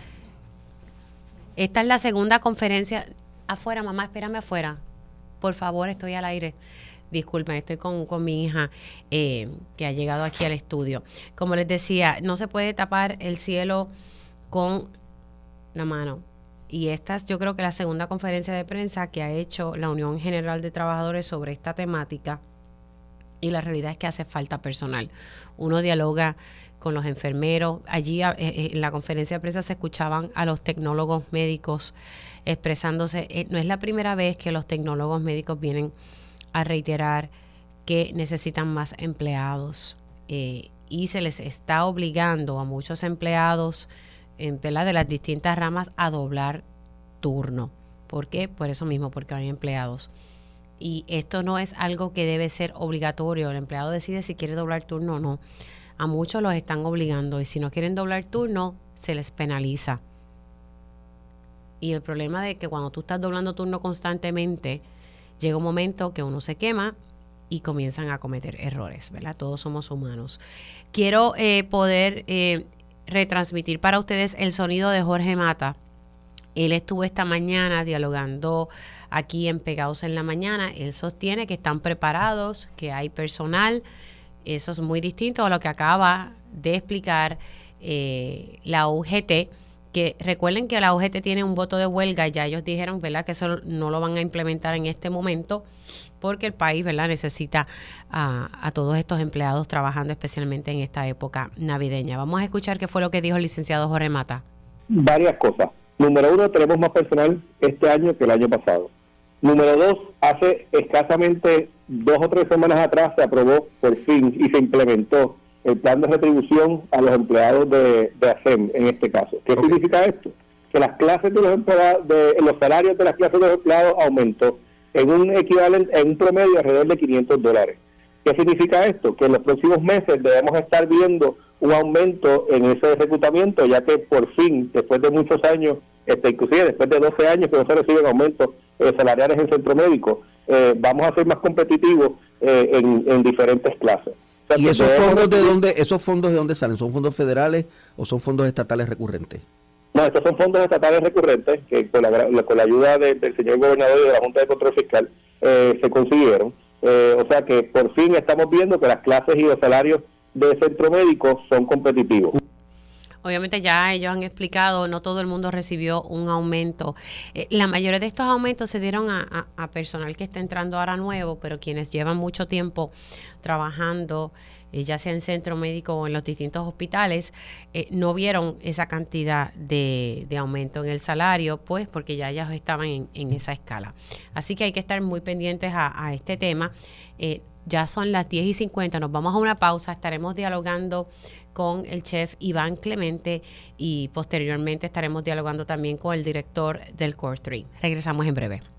Esta es la segunda conferencia. Afuera, mamá, espérame afuera. Por favor, estoy al aire. Disculpen, estoy con, mi hija eh, que ha llegado aquí al estudio. Como les decía, no se puede tapar el cielo con la mano. Y esta es yo creo que la segunda conferencia de prensa que ha hecho la Unión General de Trabajadores sobre esta temática y la realidad es que hace falta personal. Uno dialoga con los enfermeros. Allí eh, eh, en la conferencia de prensa se escuchaban a los tecnólogos médicos expresándose. Eh, no es la primera vez que los tecnólogos médicos vienen a reiterar que necesitan más empleados y se les está obligando a muchos empleados en, de las distintas ramas a doblar turno. ¿Por qué? Por eso mismo, porque hay empleados. Y esto no es algo que debe ser obligatorio. El empleado decide si quiere doblar turno o no. A muchos los están obligando y si no quieren doblar turno, se les penaliza. Y el problema de que cuando tú estás doblando turno constantemente, llega un momento que uno se quema y comienzan a cometer errores, ¿verdad? Todos somos humanos. Quiero eh, poder eh, retransmitir para ustedes el sonido de Jorge Mata. Él estuvo esta mañana dialogando aquí en Pegados en la Mañana. Él sostiene que están preparados, que hay personal. Eso es muy distinto a lo que acaba de explicar eh, la UGT que recuerden que la UGT tiene un voto de huelga, ya ellos dijeron, ¿verdad?, que eso no lo van a implementar en este momento porque el país, ¿verdad?, necesita a, a, todos estos empleados trabajando especialmente en esta época navideña. Vamos a escuchar qué fue lo que dijo el licenciado Jorge Mata. Varias cosas. Número uno, tenemos más personal este año que el año pasado. Número dos, hace escasamente dos o tres semanas atrás se aprobó por fin y se implementó el plan de retribución a los empleados de, de ASEM en este caso. ¿Qué significa esto? Que las clases de los empleados, de, los salarios de las clases de los empleados aumentó en un equivalente, en un promedio alrededor de 500 dólares. ¿Qué significa esto? Que en los próximos meses debemos estar viendo un aumento en ese reclutamiento, ya que por fin, después de muchos años, este, inclusive después de 12 años que no se reciben aumentos eh, salariales en centro médico, eh, vamos a ser más competitivos eh, en, en diferentes clases. ¿Y esos fondos de dónde, esos fondos de dónde salen? ¿Son fondos federales o son fondos estatales recurrentes? No, estos son fondos estatales recurrentes que con la, con la ayuda del señor gobernador y de la Junta de Control Fiscal eh, se consiguieron. Eh, o sea que por fin estamos viendo que las clases y los salarios de centro médico son competitivos. Obviamente ya ellos han explicado, no todo el mundo recibió un aumento. Eh, la mayoría de estos aumentos se dieron a, personal que está entrando ahora nuevo, pero quienes llevan mucho tiempo trabajando, eh, ya sea en centro médico o en los distintos hospitales, eh, no vieron esa cantidad de, aumento en el salario, pues porque ya ellos estaban en, esa escala. Así que hay que estar muy pendientes a, este tema. Ya son las 10 y 50, nos vamos a una pausa, estaremos dialogando con el chef Iván Clemente y posteriormente estaremos dialogando también con el director del Core 3. Regresamos en breve.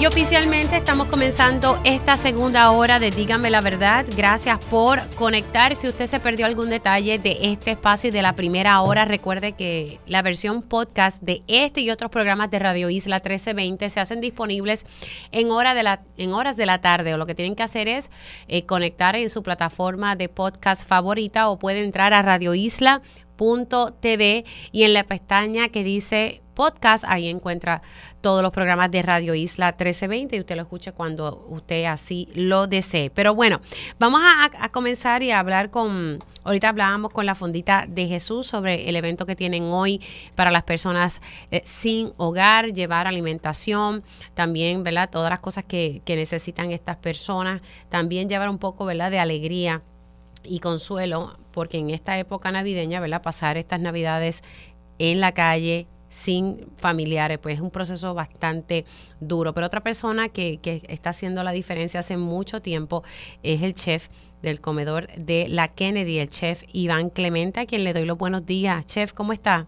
y oficialmente estamos comenzando esta segunda hora de Dígame la verdad. Gracias por conectar. Si usted se perdió algún detalle de este espacio y de la primera hora, recuerde que la versión podcast de este y otros programas de Radio Isla 1320 se hacen disponibles en, hora de la, en horas de la tarde. O lo que tienen que hacer es eh, conectar en su plataforma de podcast favorita o pueden entrar a Radio Isla TV y en la pestaña que dice podcast, ahí encuentra todos los programas de Radio Isla 1320 y usted lo escucha cuando usted así lo desee. Pero bueno, vamos a, comenzar y a hablar con, ahorita hablábamos con la Fondita de Jesús sobre el evento que tienen hoy para las personas eh, sin hogar, llevar alimentación, también, ¿verdad? Todas las cosas que, que necesitan estas personas, también llevar un poco, ¿verdad? De alegría y consuelo, porque en esta época navideña, ¿verdad? Pasar estas navidades en la calle sin familiares, pues es un proceso bastante duro. Pero otra persona que, que está haciendo la diferencia hace mucho tiempo es el chef del comedor de la Kennedy, el chef Iván Clemente, a quien le doy los buenos días. Chef, ¿cómo está?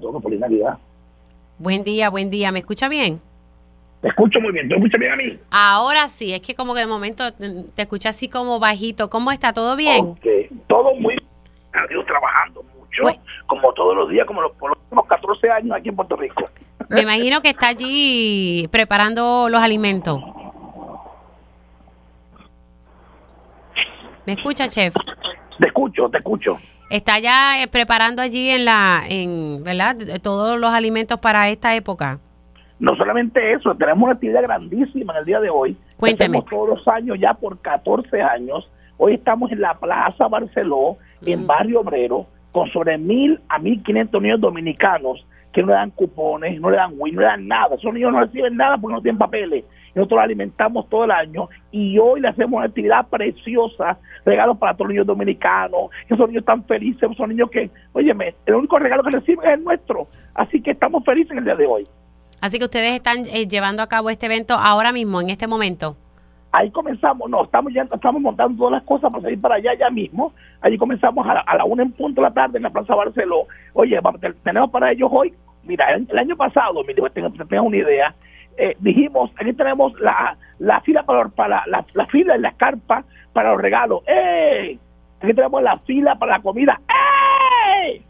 todo por Navidad. Buen día, buen día. ¿Me escucha bien? Te escucho muy bien. ¿Te escuchas bien a mí? Ahora sí, es que como que de momento te, escucha así como bajito. ¿Cómo está? ¿Todo bien? Ok, todo muy bien. Adiós, trabajando mucho, pues como todos los días, como los, por los últimos 14 años aquí en Puerto Rico. Me imagino que está allí preparando los alimentos. ¿Me escucha, chef? Te escucho, te escucho. ¿Está ya eh, preparando allí en la, en, ¿verdad? Todos los alimentos para esta época. No solamente eso, tenemos una actividad grandísima en el día de hoy. Cuénteme. Hacemos todos los años ya por 14 años. Hoy estamos en la Plaza Barceló, en Barrio Obrero, con sobre mil a mil quinientos niños dominicanos que no le dan cupones, no le dan win, no le dan nada. Esos niños no reciben nada porque no tienen papeles. Nosotros los alimentamos todo el año y hoy le hacemos una actividad preciosa, regalos para todos los niños dominicanos. Esos niños están felices, son niños que, óyeme, el único regalo que reciben es el nuestro. Así que estamos felices en el día de hoy. Así que ustedes están eh, llevando a cabo este evento ahora mismo, en este momento. Ahí comenzamos, no, estamos ya estamos montando todas las cosas para salir para allá ya mismo. Allí comenzamos a la, a la una en punto de la tarde en la Plaza Barceló. Oye, tenemos para ellos hoy, mira, el, el año pasado, que tengas una idea, eh, dijimos, aquí tenemos la, la fila para, para la, la fila en las carpas para los regalos. ¡Ey! Aquí tenemos la fila para la comida. ¡Ey!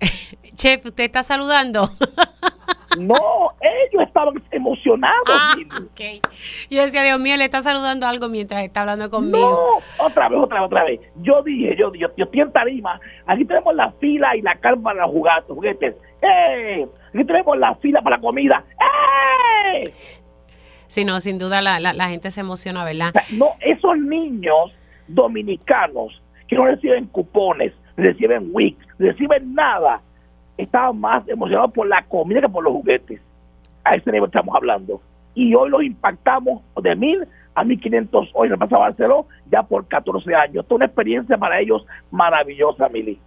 Chef, ¿usted está saludando? No, ellos estaban emocionados. Ah, Mili. ok. Yo decía, Dios mío, le está saludando algo mientras está hablando conmigo. No, otra vez, otra vez, otra vez. Yo dije, yo, yo, yo estoy en tarima. Aquí tenemos la fila y la carpa para los juguetes. juguetes. ¡Eh! Aquí tenemos la fila para la comida. ¡Eh! Sí, no, sin duda la, la, la gente se emociona, ¿verdad? No, esos niños dominicanos que no reciben cupones, reciben WIC, reciben nada, estaban más emocionados por la comida que por los juguetes. A ese nivel estamos hablando. Y hoy los impactamos de mil a 1500 hoy en el Plaza Barceló, ya por 14 años. Esto es una experiencia para ellos maravillosa, Mili.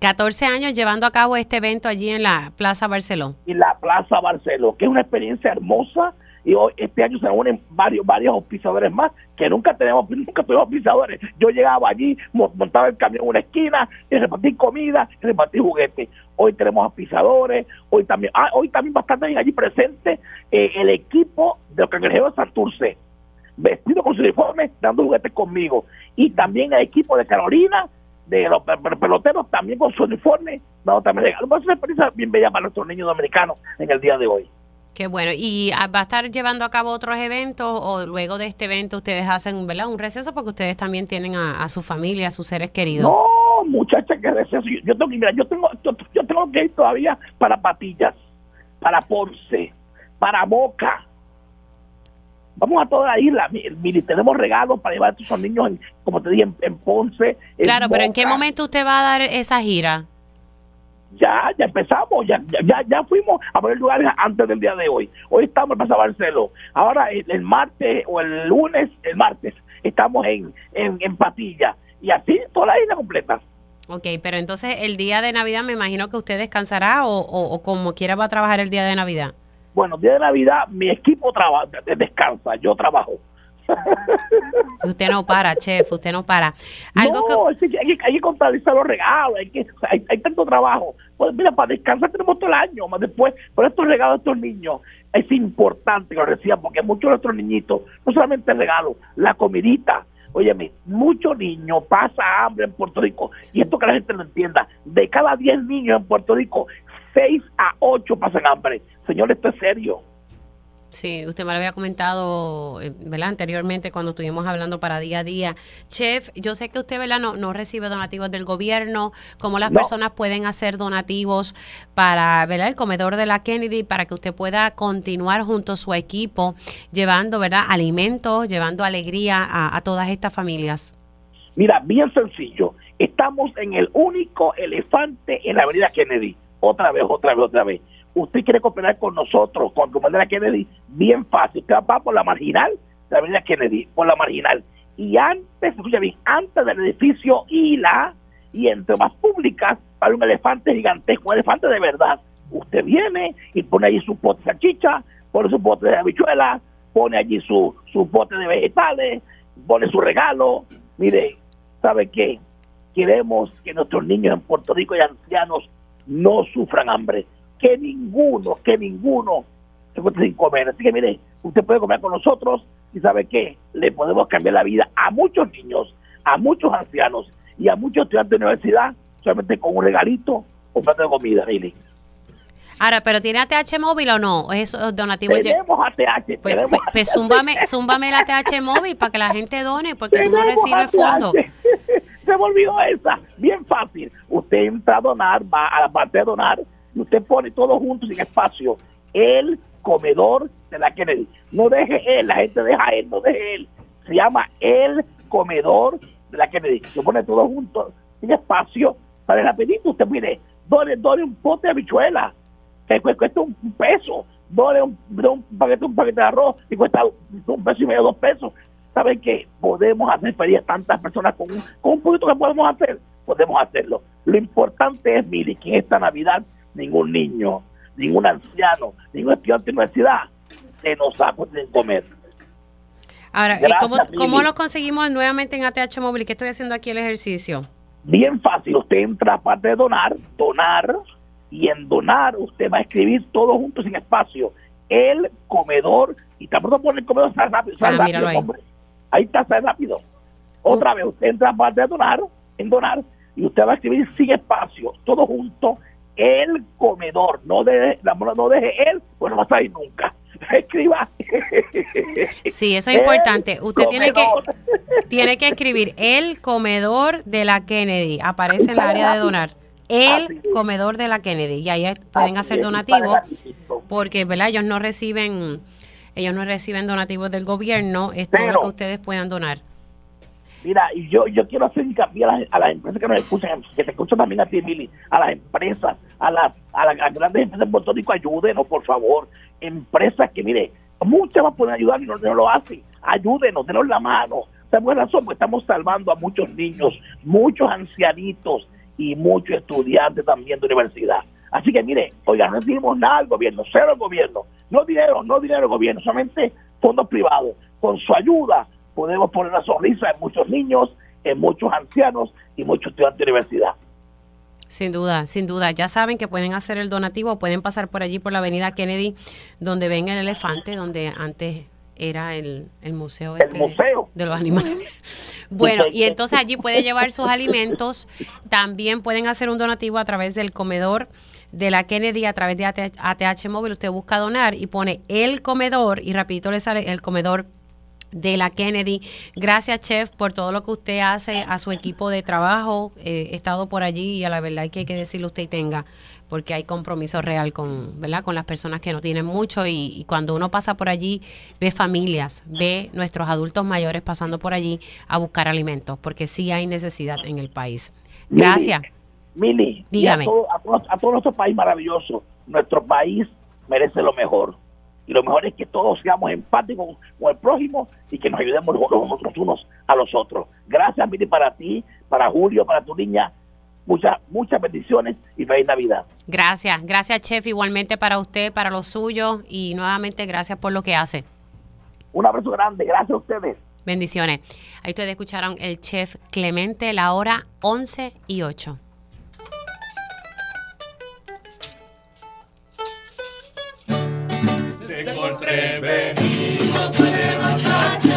14 años llevando a cabo este evento allí en la Plaza Barceló. y la Plaza Barceló, que es una experiencia hermosa y hoy este año se unen varios varios auspiciadores más que nunca tenemos nunca tuvimos auspiciadores. Yo llegaba allí, mo- montaba el camión en una esquina y repartí comida, y repartí juguetes. Hoy tenemos auspiciadores, hoy también ah, hoy también va a estar allí presente eh, el equipo de los cangrejeros de Santurce vestido con su uniforme, dando juguetes conmigo. Y también el equipo de Carolina, de los pe- pe- peloteros, también con su uniforme, dando también regalos. Va a ser una experiencia bien bella para nuestros niños dominicanos en el día de hoy. Qué bueno. ¿Y ah, va a estar llevando a cabo otros eventos o luego de este evento ustedes hacen ¿verdad? un receso porque ustedes también tienen a, a su familia, a sus seres queridos? No, muchacha, que receso. Yo, yo tengo que, mira, yo tengo, yo, yo tengo que ir todavía para Patillas, para Ponce, para Boca. Vamos a toda la isla. Mire, tenemos regalos para llevar a estos niños, en, como te dije, en, en Ponce. en Claro, pero ¿en qué momento usted va a dar esa gira? Ya, ya empezamos, ya, ya, ya, ya fuimos a poner lugares antes del día de hoy. Hoy estamos en Plaza Barceló. Ahora el, el martes o el lunes, el martes, estamos en, en, en Patilla. Y así toda la isla completa. Ok, pero entonces el día de Navidad me imagino que usted descansará o, o- o como quiera va a trabajar el día de Navidad. Bueno, día de Navidad mi equipo trabaja, descansa, yo trabajo. Usted no para, chef, usted no para. Algo no, que hay, que- hay que contabilizar los regalos, hay, que, hay, hay tanto trabajo. Pues mira, para descansar tenemos todo el año, más después, por estos regalos de estos niños, es importante que lo reciban, porque muchos de nuestros niñitos, no solamente el regalo, la comidita, óyeme, muchos niños pasan hambre en Puerto Rico, y esto que la gente lo entienda, de cada 10 niños en Puerto Rico, 6 a 8 pasan hambre. Señor, esto es serio. Sí, usted me lo había comentado, eh, ¿verdad? Anteriormente cuando estuvimos hablando para día a día. Chef, yo sé que usted, ¿verdad? No, no recibe donativos del gobierno. ¿Cómo las No. personas pueden hacer donativos para, ¿verdad? El comedor de la Kennedy para que usted pueda continuar junto a su equipo llevando, ¿verdad? Alimentos, llevando alegría a, a todas estas familias. Mira, bien sencillo. Estamos en el único elefante en la avenida Kennedy. Otra vez, otra vez, otra vez. Usted quiere cooperar con nosotros, con avenida Kennedy, bien fácil. Usted va por la marginal, la avenida Kennedy, por la marginal. Y antes, escucha bien, antes del edificio ILA y entre más públicas, hay un elefante gigantesco, un elefante de verdad. Usted viene y pone allí su pote de salchicha, pone su pote de habichuela, pone allí su, su pote de vegetales, pone su regalo. Mire, ¿sabe qué? Queremos que nuestros niños en Puerto Rico y ancianos no sufran hambre. Que ninguno, que ninguno se cueste sin comer. Así que mire, usted puede comer con nosotros y ¿sabe qué? Le podemos cambiar la vida a muchos niños, a muchos ancianos y a muchos estudiantes de universidad solamente con un regalito o un plato de comida, Lili. Ahora, ¿pero tiene ATH móvil o no? ¿O ¿Es donativo? Tenemos ATH, Pues, tenemos pues, pues zúmbame, zúmbame la ATH móvil para que la gente done, porque tú no recibes ATH. fondos. se me olvidó esa. Bien fácil. Usted entra a donar, va a la parte de donar, y usted pone todo junto sin espacio. El comedor de la Kennedy. No deje él, la gente deja él, no deje él. Se llama el comedor de la Kennedy. Se pone todo junto sin espacio. Para rapidito, usted mire, done, done un pote de habichuela, que cu- cuesta un peso. Done un, paquete, un paquete de arroz y cuesta un peso y medio, dos pesos. ¿Saben que podemos hacer feliz a tantas personas con un, con un poquito que podemos hacer? Podemos hacerlo. Lo importante es, mire, que esta Navidad ningún niño, ningún anciano, ningún estudiante de universidad se nos va a poder comer. Ahora, ¿y Gracias, cómo, cómo Mili. lo conseguimos nuevamente en ATH Móvil? ¿Qué estoy haciendo aquí el ejercicio? Bien fácil, usted entra a parte de donar, donar, y en donar usted va a escribir todo junto sin espacio. El comedor, y tan pronto pone el comedor, sale rápido, sale Ah, rápido, ahí. hombre. Ahí está, sale rápido. Otra vez, usted entra a parte de donar, en donar, y usted va a escribir sin espacio, todo junto, el comedor. No deje, no deje él, pues no va a salir nunca. Escriba. Sí, eso es El importante. Usted tiene que, tiene que escribir el comedor de la Kennedy. Aparece en la área de donar. El comedor de la Kennedy. Y ahí pueden hacer donativos porque, ¿verdad? Ellos no reciben ellos no reciben donativos del gobierno. Es todo lo que ustedes puedan donar. Mira, y yo, yo quiero hacer hincapié a las, a las empresas que nos escuchan, que te escuchan también a ti, Mili, a las empresas, a las, a las grandes empresas en Puerto Rico, ayúdenos, por favor. Empresas que, mire, muchas más pueden ayudar y no, lo hacen. Ayúdenos, denos la mano. ¿Sabes por qué razón? Porque estamos salvando a muchos niños, muchos ancianitos y muchos estudiantes también de universidad. Así que, mire, oiga, no recibimos nada al gobierno, cero al gobierno. No dinero, no dinero al gobierno, solamente fondos privados. Con su ayuda podemos poner una sonrisa en muchos niños, en muchos ancianos y muchos estudiantes de universidad. Sin duda, sin duda. Ya saben que pueden hacer el donativo, pueden pasar por allí por la avenida Kennedy, donde ven el elefante, donde antes era el, el museo, El este de- museo. de los animales. Bueno, y entonces allí puede llevar sus alimentos. También pueden hacer un donativo a través del comedor de la Kennedy, a través de ATH, ATH Móvil. Usted busca donar y pone el comedor y rapidito le sale el comedor de la Kennedy. Gracias, chef, por todo lo que usted hace a su equipo de trabajo. Eh, he estado por allí y a la verdad que hay que decirle usted y tenga, porque hay compromiso real con, ¿verdad? con las personas que no tienen mucho y, y cuando uno pasa por allí ve familias, ve nuestros adultos mayores pasando por allí a buscar alimentos, porque sí hay necesidad en el país. Gracias. Mili, Dígame. a, todo, a, todo, a todo nuestro país maravilloso, nuestro país merece lo mejor. Y lo mejor es que todos seamos empáticos con el prójimo y que nos ayudemos los, unos a los otros. Gracias, Mili, para ti, para Julio, para tu niña. Muchas, muchas bendiciones y feliz Navidad. Gracias, gracias, chef, igualmente para usted, para los suyos y nuevamente gracias por lo que hace. Un abrazo grande, gracias a ustedes. Bendiciones. Ahí ustedes escucharon el chef Clemente, la hora 11 y 8. Para levantarte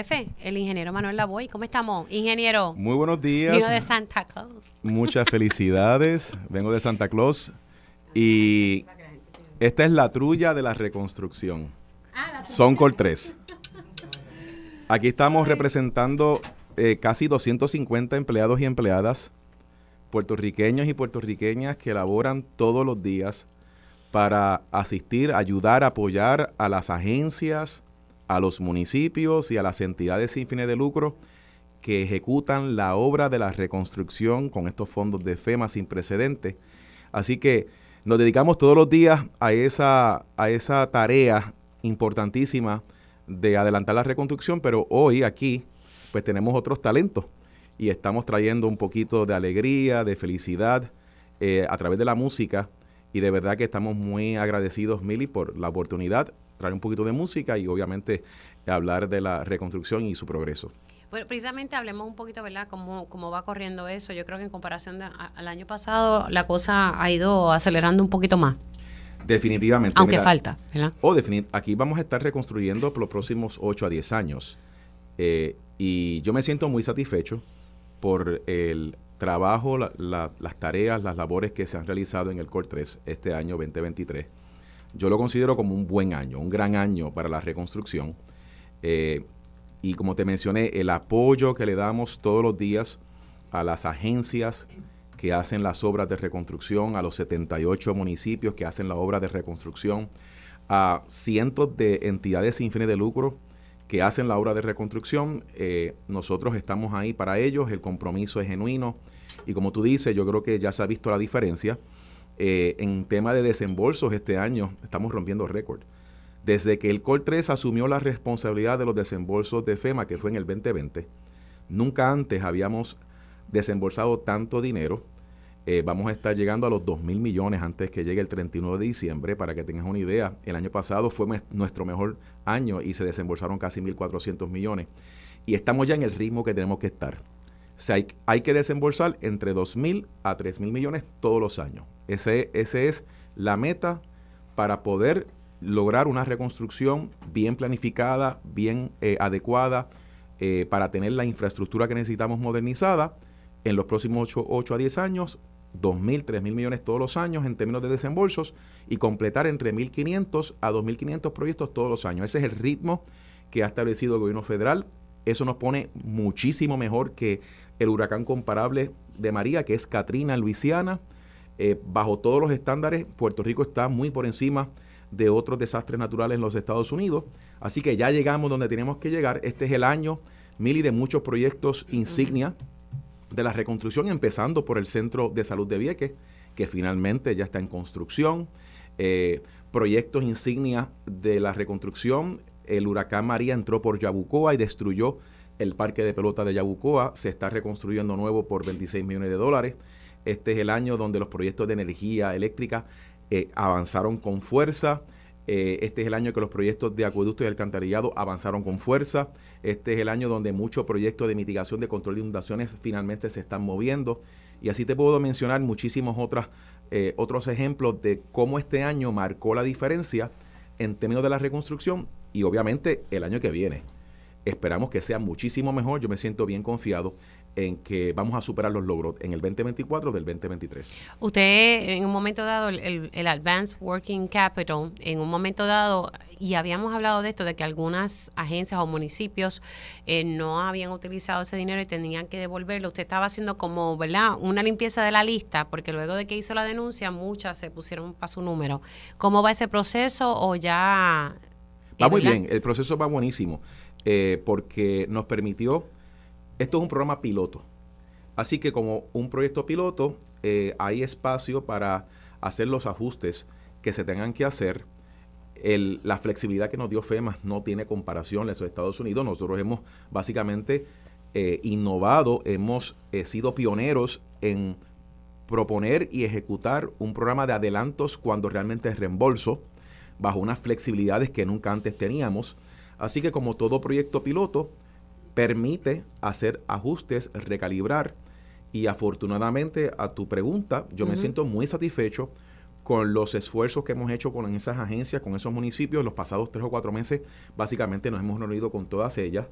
jefe, el ingeniero Manuel Lavoy. ¿Cómo estamos, ingeniero? Muy buenos días. Vino de Santa Claus. Muchas felicidades. Vengo de Santa Claus y esta es la trulla de la reconstrucción. Soncor 3. Aquí estamos representando eh, casi 250 empleados y empleadas puertorriqueños y puertorriqueñas que laboran todos los días para asistir, ayudar, apoyar a las agencias, a los municipios y a las entidades sin fines de lucro que ejecutan la obra de la reconstrucción con estos fondos de FEMA sin precedentes. Así que nos dedicamos todos los días a esa, a esa tarea importantísima de adelantar la reconstrucción, pero hoy aquí pues tenemos otros talentos y estamos trayendo un poquito de alegría, de felicidad eh, a través de la música y de verdad que estamos muy agradecidos, Mili, por la oportunidad, traer un poquito de música y obviamente hablar de la reconstrucción y su progreso. Bueno, precisamente hablemos un poquito, ¿verdad?, cómo, cómo va corriendo eso. Yo creo que en comparación al año pasado, la cosa ha ido acelerando un poquito más. Definitivamente. Aunque falta, ¿verdad? O definit aquí vamos a estar reconstruyendo por los próximos 8 a 10 años. Eh, y yo me siento muy satisfecho por el trabajo, las tareas, las labores que se han realizado en el COR 3 este año 2023. Yo lo considero como un buen año, un gran año para la reconstrucción. Eh, y como te mencioné, el apoyo que le damos todos los días a las agencias que hacen las obras de reconstrucción, a los 78 municipios que hacen la obra de reconstrucción, a cientos de entidades sin fines de lucro que hacen la obra de reconstrucción. Eh, nosotros estamos ahí para ellos, el compromiso es genuino y como tú dices, yo creo que ya se ha visto la diferencia. Eh, en tema de desembolsos este año estamos rompiendo récord. Desde que el COL 3 asumió la responsabilidad de los desembolsos de FEMA, que fue en el 2020, nunca antes habíamos desembolsado tanto dinero. Eh, vamos a estar llegando a los 2 mil millones antes que llegue el 31 de diciembre. Para que tengas una idea, el año pasado fue nuestro mejor año y se desembolsaron casi 1.400 millones. Y estamos ya en el ritmo que tenemos que estar. O hay, hay, que desembolsar entre 2 mil a 3 mil millones todos los años. Ese, ese es la meta para poder lograr una reconstrucción bien planificada, bien eh, adecuada, eh, para tener la infraestructura que necesitamos modernizada en los próximos 8, a 10 años, 2.000, 3.000 millones todos los años en términos de desembolsos y completar entre 1.500 a 2.500 proyectos todos los años. Ese es el ritmo que ha establecido el gobierno federal. Eso nos pone muchísimo mejor que el huracán comparable de María, que es Katrina, Luisiana. Eh, bajo todos los estándares, Puerto Rico está muy por encima de otros desastres naturales en los Estados Unidos. Así que ya llegamos donde tenemos que llegar. Este es el año, Mili, de muchos proyectos insignia de la reconstrucción, empezando por el Centro de Salud de Vieques, que finalmente ya está en construcción. Eh, proyectos insignia de la reconstrucción. El huracán María entró por Yabucoa y destruyó el parque de pelota de Yabucoa. Se está reconstruyendo nuevo por 26 millones de dólares. Este es el año donde los proyectos de energía eléctrica eh, avanzaron con fuerza. Eh, este es el año que los proyectos de acueducto y alcantarillado avanzaron con fuerza. Este es el año donde muchos proyectos de mitigación de control de inundaciones finalmente se están moviendo. Y así te puedo mencionar muchísimos eh, otros ejemplos de cómo este año marcó la diferencia en términos de la reconstrucción y obviamente el año que viene. Esperamos que sea muchísimo mejor. Yo me siento bien confiado en que vamos a superar los logros en el 2024 del 2023. Usted en un momento dado, el, el, Advanced Working Capital, en un momento dado, y habíamos hablado de esto, de que algunas agencias o municipios eh, no habían utilizado ese dinero y tenían que devolverlo. Usted estaba haciendo como, ¿verdad?, una limpieza de la lista, porque luego de que hizo la denuncia, muchas se pusieron para su número. ¿Cómo va ese proceso o ya... Va muy bien, el proceso va buenísimo, eh, porque nos permitió esto es un programa piloto. Así que como un proyecto piloto, eh, hay espacio para hacer los ajustes que se tengan que hacer. la flexibilidad que nos dio FEMA no tiene comparación en los Estados Unidos. Nosotros hemos básicamente eh, innovado, hemos eh, sido pioneros en proponer y ejecutar un programa de adelantos cuando realmente es reembolso, bajo unas flexibilidades que nunca antes teníamos. Así que como todo proyecto piloto, permite hacer ajustes, recalibrar. Y afortunadamente a tu pregunta, yo me siento muy satisfecho con los esfuerzos que hemos hecho con esas agencias, con esos municipios, los pasados tres o cuatro meses, básicamente nos hemos reunido con todas ellas.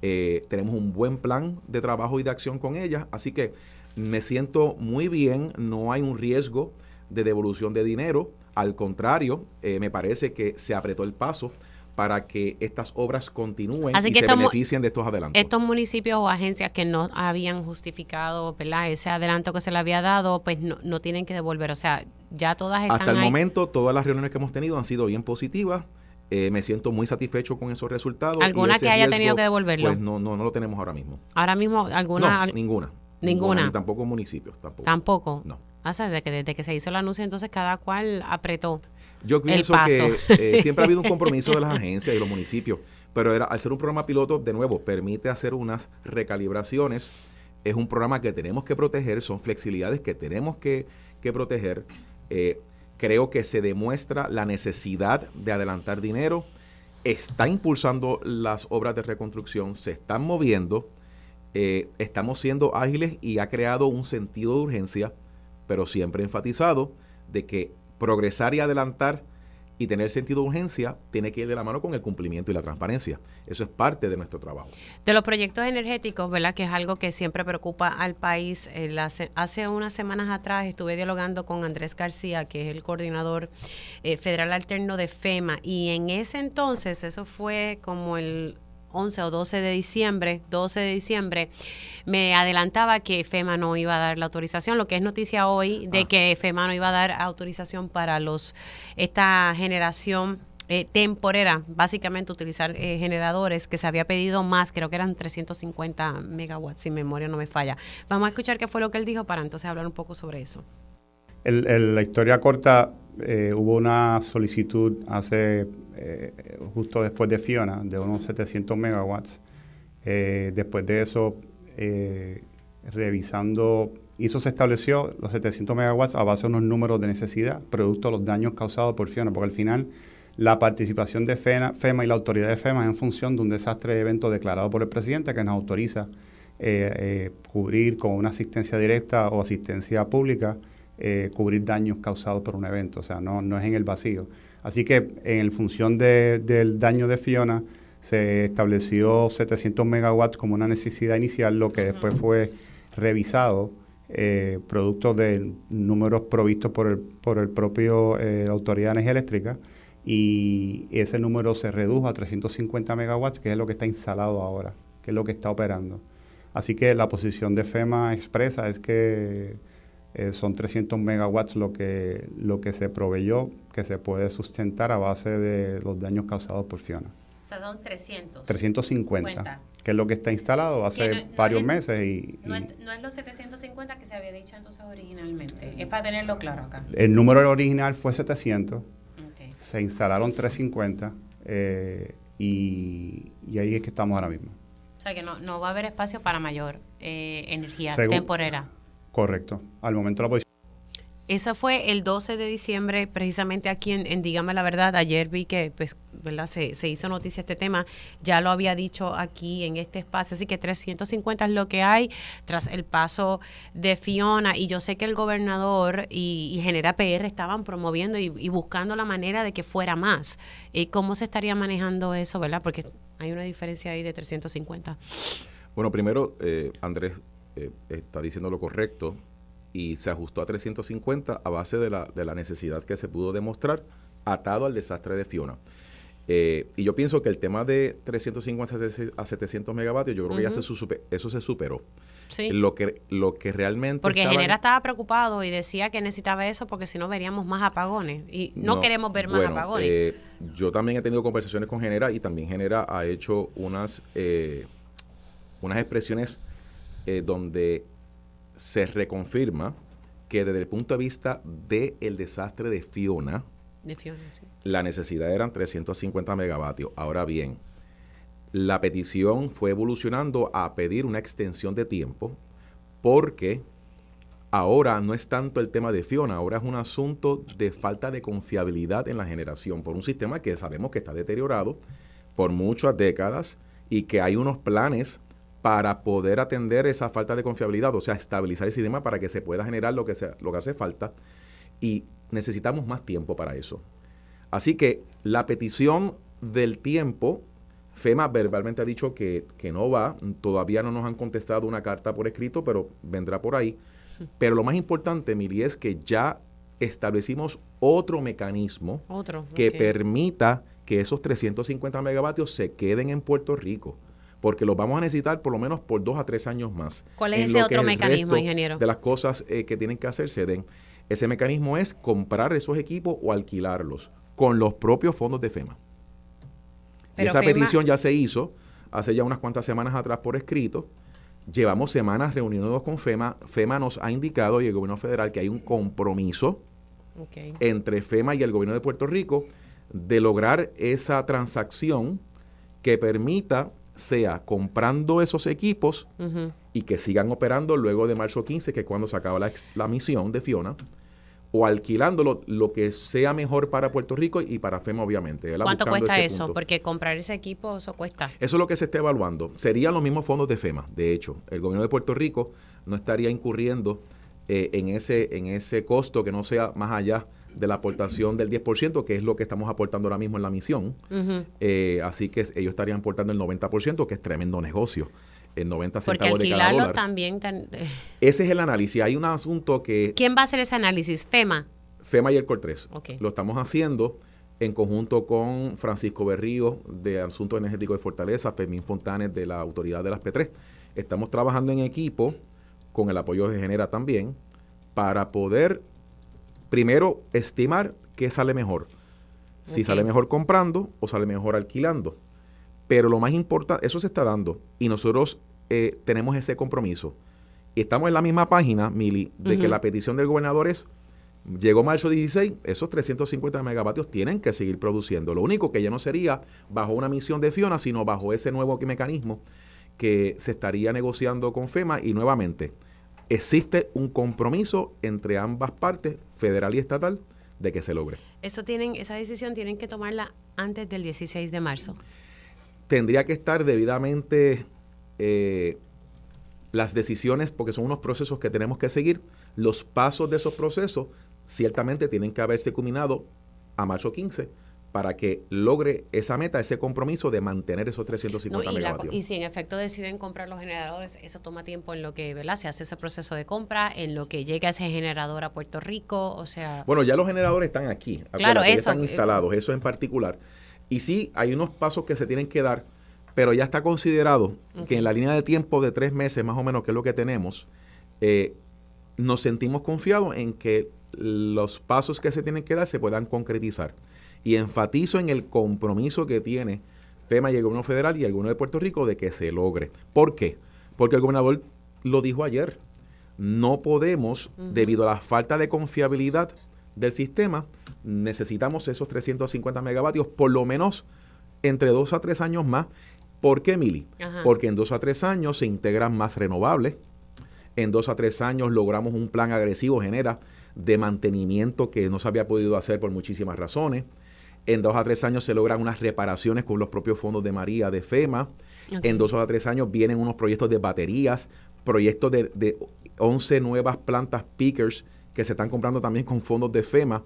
Eh, tenemos un buen plan de trabajo y de acción con ellas, así que me siento muy bien, no hay un riesgo de devolución de dinero, al contrario, eh, me parece que se apretó el paso para que estas obras continúen Así y que se beneficien de estos adelantos. Estos municipios o agencias que no habían justificado ¿verdad? ese adelanto que se le había dado, pues no, no tienen que devolver. O sea, ya todas están Hasta el ahí. momento, todas las reuniones que hemos tenido han sido bien positivas. Eh, me siento muy satisfecho con esos resultados. ¿Alguna que haya riesgo, tenido que devolverlo? Pues no, no, no lo tenemos ahora mismo. Ahora mismo, alguna. no, ninguna. ninguna. Ni tampoco municipios, tampoco. Tampoco. No. O sea, desde que, desde que se hizo el anuncio, entonces cada cual apretó. Yo pienso que eh, siempre ha habido un compromiso de las agencias y los municipios, pero era, al ser un programa piloto, de nuevo, permite hacer unas recalibraciones. Es un programa que tenemos que proteger, son flexibilidades que tenemos que, que proteger. Eh, creo que se demuestra la necesidad de adelantar dinero. Está impulsando las obras de reconstrucción, se están moviendo, eh, estamos siendo ágiles y ha creado un sentido de urgencia, pero siempre enfatizado de que progresar y adelantar y tener sentido de urgencia tiene que ir de la mano con el cumplimiento y la transparencia. Eso es parte de nuestro trabajo. De los proyectos energéticos, ¿verdad? Que es algo que siempre preocupa al país. Eh, hace unas semanas atrás estuve dialogando con Andrés García, que es el coordinador eh, federal alterno de FEMA, y en ese entonces, eso fue como el 11 o 12 de diciembre, 12 de diciembre, me adelantaba que FEMA no iba a dar la autorización, lo que es noticia hoy de que FEMA no iba a dar autorización para los esta generación eh, temporera, básicamente utilizar eh, generadores que se había pedido más, creo que eran 350 megawatts, si memoria no me falla. Vamos a escuchar qué fue lo que él dijo para entonces hablar un poco sobre eso. El- el- la historia corta, eh, hubo una solicitud hace, eh, justo después de Fiona, de unos 700 megawatts. Eh, después de eso, eh, revisando, y eso se estableció, los 700 megawatts, a base de unos números de necesidad, producto de los daños causados por Fiona, porque al final la participación de FEMA, FEMA y la autoridad de FEMA es en función de un desastre de evento declarado por el presidente que nos autoriza eh, eh, cubrir con una asistencia directa o asistencia pública, eh, cubrir daños causados por un evento, o sea, no, no es en el vacío. Así que en función de- del daño de Fiona, se estableció 700 megawatts como una necesidad inicial, lo que después fue revisado, eh, producto de números provistos por el, por el propio eh, Autoridad de Energía Eléctrica, y ese número se redujo a 350 megawatts, que es lo que está instalado ahora, que es lo que está operando. Así que la posición de FEMA expresa es que eh, son 300 megawatts lo que, lo que se proveyó, que se puede sustentar a base de los daños causados por Fiona. O sea, son 300. 350, 50. que es lo que está instalado hace no- no varios es- meses y, No y es, no es los 750 que se había dicho entonces originalmente. Es para tenerlo claro acá. el número original fue 700, se instalaron 350 eh, y, y ahí es que estamos ahora mismo. O sea que no, no va a haber espacio para mayor eh, energía Según- temporera. Correcto. Al momento la posición Eso fue el 12 de diciembre, precisamente aquí en, en Dígame la Verdad. Ayer vi que pues, ¿verdad? Se, se hizo noticia este tema. Ya lo había dicho aquí en este espacio. Así que 350 es lo que hay tras el paso de Fiona. Y yo sé que el gobernador y, y Genera PR estaban promoviendo y, y buscando la manera de que fuera más. Eh, ¿Cómo se estaría manejando eso, verdad? Porque hay una diferencia ahí de 350. Bueno, primero, eh, Andrés eh, está diciendo lo correcto y se ajustó a 350 a base de la, de la necesidad que se pudo demostrar atado al desastre de Fiona. Eh, y yo pienso que el tema de 350 a 700 megavatios, yo creo que ya se eso se superó. Sí. Lo que, lo que realmente... Porque estaba- Genera estaba preocupado y decía que necesitaba eso porque si no veríamos más apagones. Y no, queremos ver más bueno, apagones. eh, yo también he tenido conversaciones con Genera y también Genera ha hecho unas, eh, unas expresiones eh, donde se reconfirma que desde el punto de vista del desastre de Fiona, De Fiona, sí. la necesidad eran 350 megavatios. Ahora bien, la petición fue evolucionando a pedir una extensión de tiempo porque ahora no es tanto el tema de Fiona, ahora es un asunto de falta de confiabilidad en la generación por un sistema que sabemos que está deteriorado por muchas décadas y que hay unos planes para poder atender esa falta de confiabilidad, o sea, estabilizar el sistema para que se pueda generar lo que, sea, lo que hace falta. Y necesitamos más tiempo para eso. Así que la petición del tiempo, FEMA verbalmente ha dicho que, que no va, todavía no nos han contestado una carta por escrito, pero vendrá por ahí. Pero lo más importante, Mili, es que ya establecimos otro mecanismo Otro. que permita que esos 350 megavatios se queden en Puerto Rico, porque los vamos a necesitar por lo menos por dos a tres años más. ¿Cuál es ese otro mecanismo, ingeniero? De las cosas eh, que tienen que hacer se den. Ese mecanismo es comprar esos equipos o alquilarlos con los propios fondos de FEMA. y esa FEMA- petición ya se hizo hace ya unas cuantas semanas atrás por escrito. Llevamos semanas reuniéndonos con FEMA. FEMA nos ha indicado y el gobierno federal que hay un compromiso entre FEMA y el gobierno de Puerto Rico de lograr esa transacción que permita, sea comprando esos equipos y que sigan operando luego de marzo 15, que es cuando se acaba la, la misión de Fiona, o alquilándolo lo que sea mejor para Puerto Rico y para FEMA, obviamente. ¿Cuánto cuesta eso? punto. Porque comprar ese equipo, eso cuesta. Eso es lo que se está evaluando. Serían los mismos fondos de FEMA, de hecho. El gobierno de Puerto Rico no estaría incurriendo eh, en, ese, en ese costo que no sea más allá de la aportación del 10%, que es lo que estamos aportando ahora mismo en la misión. Eh, así que ellos estarían aportando el 90%, que es tremendo negocio. El 90 Porque centavos de cada alquilarlo dólar. también. tan- Ese es el análisis. Hay un asunto que ¿Quién va a hacer ese análisis? FEMA. FEMA y el COR3 Ok. lo estamos haciendo en conjunto con Francisco Berrío de Asuntos Energéticos de Fortaleza, Fermín Fontanes de la Autoridad de las P3. Estamos trabajando en equipo con el apoyo de Genera también para poder primero estimar qué sale mejor. Si sale mejor comprando o sale mejor alquilando. Pero lo más importante, eso se está dando y nosotros eh, tenemos ese compromiso. Y estamos en la misma página, Mili, de que la petición del gobernador es, llegó marzo 16, esos 350 megavatios tienen que seguir produciendo. Lo único que ya no sería bajo una misión de Fiona, sino bajo ese nuevo mecanismo que se estaría negociando con FEMA y nuevamente existe un compromiso entre ambas partes, federal y estatal, de que se logre. Eso tienen, esa decisión tienen que tomarla antes del 16 de marzo. tendría que estar debidamente eh, las decisiones, porque son unos procesos que tenemos que seguir. Los pasos de esos procesos ciertamente tienen que haberse culminado a marzo 15 para que logre esa meta, ese compromiso de mantener esos No, 350 y, la- megavatios. y si en efecto deciden comprar los generadores, eso toma tiempo en lo que ¿verdad? se hace ese proceso de compra, en lo que llega ese generador a Puerto Rico, o sea... Bueno, ya los generadores están aquí. Claro, ya eso, están eh, instalados, eso en particular. Y sí, hay unos pasos que se tienen que dar, pero ya está considerado que en la línea de tiempo de tres meses, más o menos, que es lo que tenemos, eh, nos sentimos confiados en que los pasos que se tienen que dar se puedan concretizar. Y enfatizo en el compromiso que tiene FEMA y el gobierno federal y el gobierno de Puerto Rico de que se logre. ¿Por qué? Porque el gobernador lo dijo ayer. No podemos, debido a la falta de confiabilidad del sistema, necesitamos esos 350 megavatios por lo menos entre dos a tres años más. ¿Por qué, Mili? Ajá. Porque en dos a tres años se integran más renovables. En dos a tres años logramos un plan agresivo, genera, de mantenimiento que no se había podido hacer por muchísimas razones. En dos a tres años se logran unas reparaciones con los propios fondos de María de FEMA. En dos a tres años vienen unos proyectos de baterías, proyectos de, de 11 nuevas plantas pickers que se están comprando también con fondos de FEMA.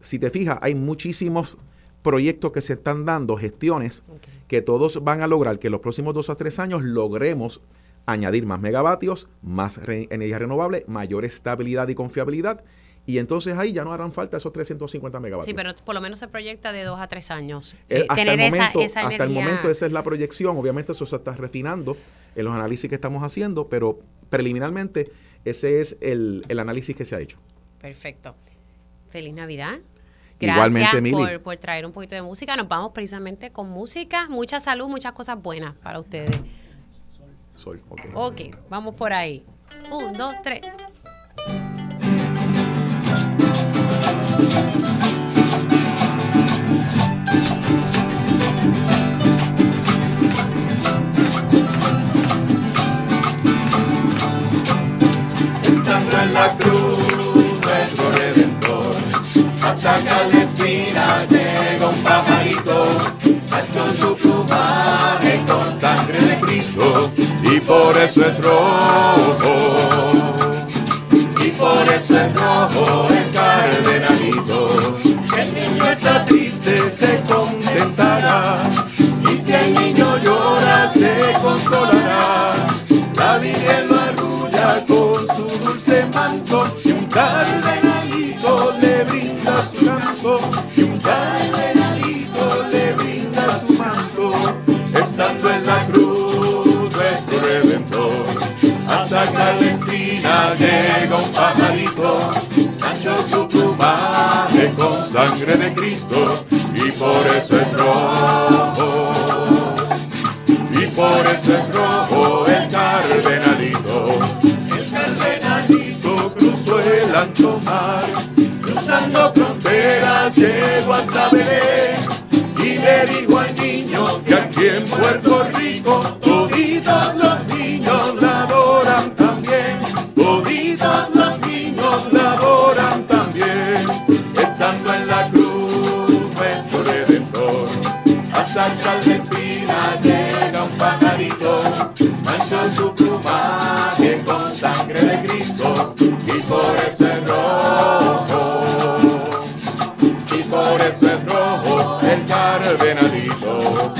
Si te fijas, hay muchísimos proyectos que se están dando, gestiones, que todos van a lograr que en los próximos dos a tres años logremos añadir más megavatios, más re- energía renovable, mayor estabilidad y confiabilidad. Y entonces ahí ya no harán falta esos 350 megavatios. Sí, pero por lo menos se proyecta de dos a tres años. Eh, Eh, hasta, tener el esa, momento, esa hasta el momento esa es la proyección. Obviamente eso se está refinando en los análisis que estamos haciendo, pero preliminarmente ese es el, el análisis que se ha hecho. Perfecto. Feliz Navidad. Igualmente, Gracias Mili. por, por traer un poquito de música. Nos vamos precisamente con música, mucha salud, muchas cosas buenas para ustedes. Sol, ok. Ok, vamos por ahí. Un, dos, tres. Estando en la cruz, nuestro redentor, hasta Palestina llega un pajarito, hecho su plumaje con sangre de Cristo, y por eso es rojo. Y por eso es rojo el cardenalito. El niño está triste, se contentará. Y si el niño llora, se consolará. La Virgen lo arrulla con su dulce manto. Y un cardenalito le brinda su canto. Y un cardenalito le brinda su manto. Estando en la cruz. A sacar la espina llega un pajarito, ancho su plumaje con sangre de Cristo y por eso es rojo. Y por eso es rojo el cardenalito. El cardenalito cruzó el ancho mar, cruzando fronteras llegó hasta Belén. Y le dijo al niño que aquí en Puerto Rico hasta el espina llega un pajarito, manchó su plumaje con sangre de Cristo y por eso es rojo. Y por eso es rojo el cardenalito.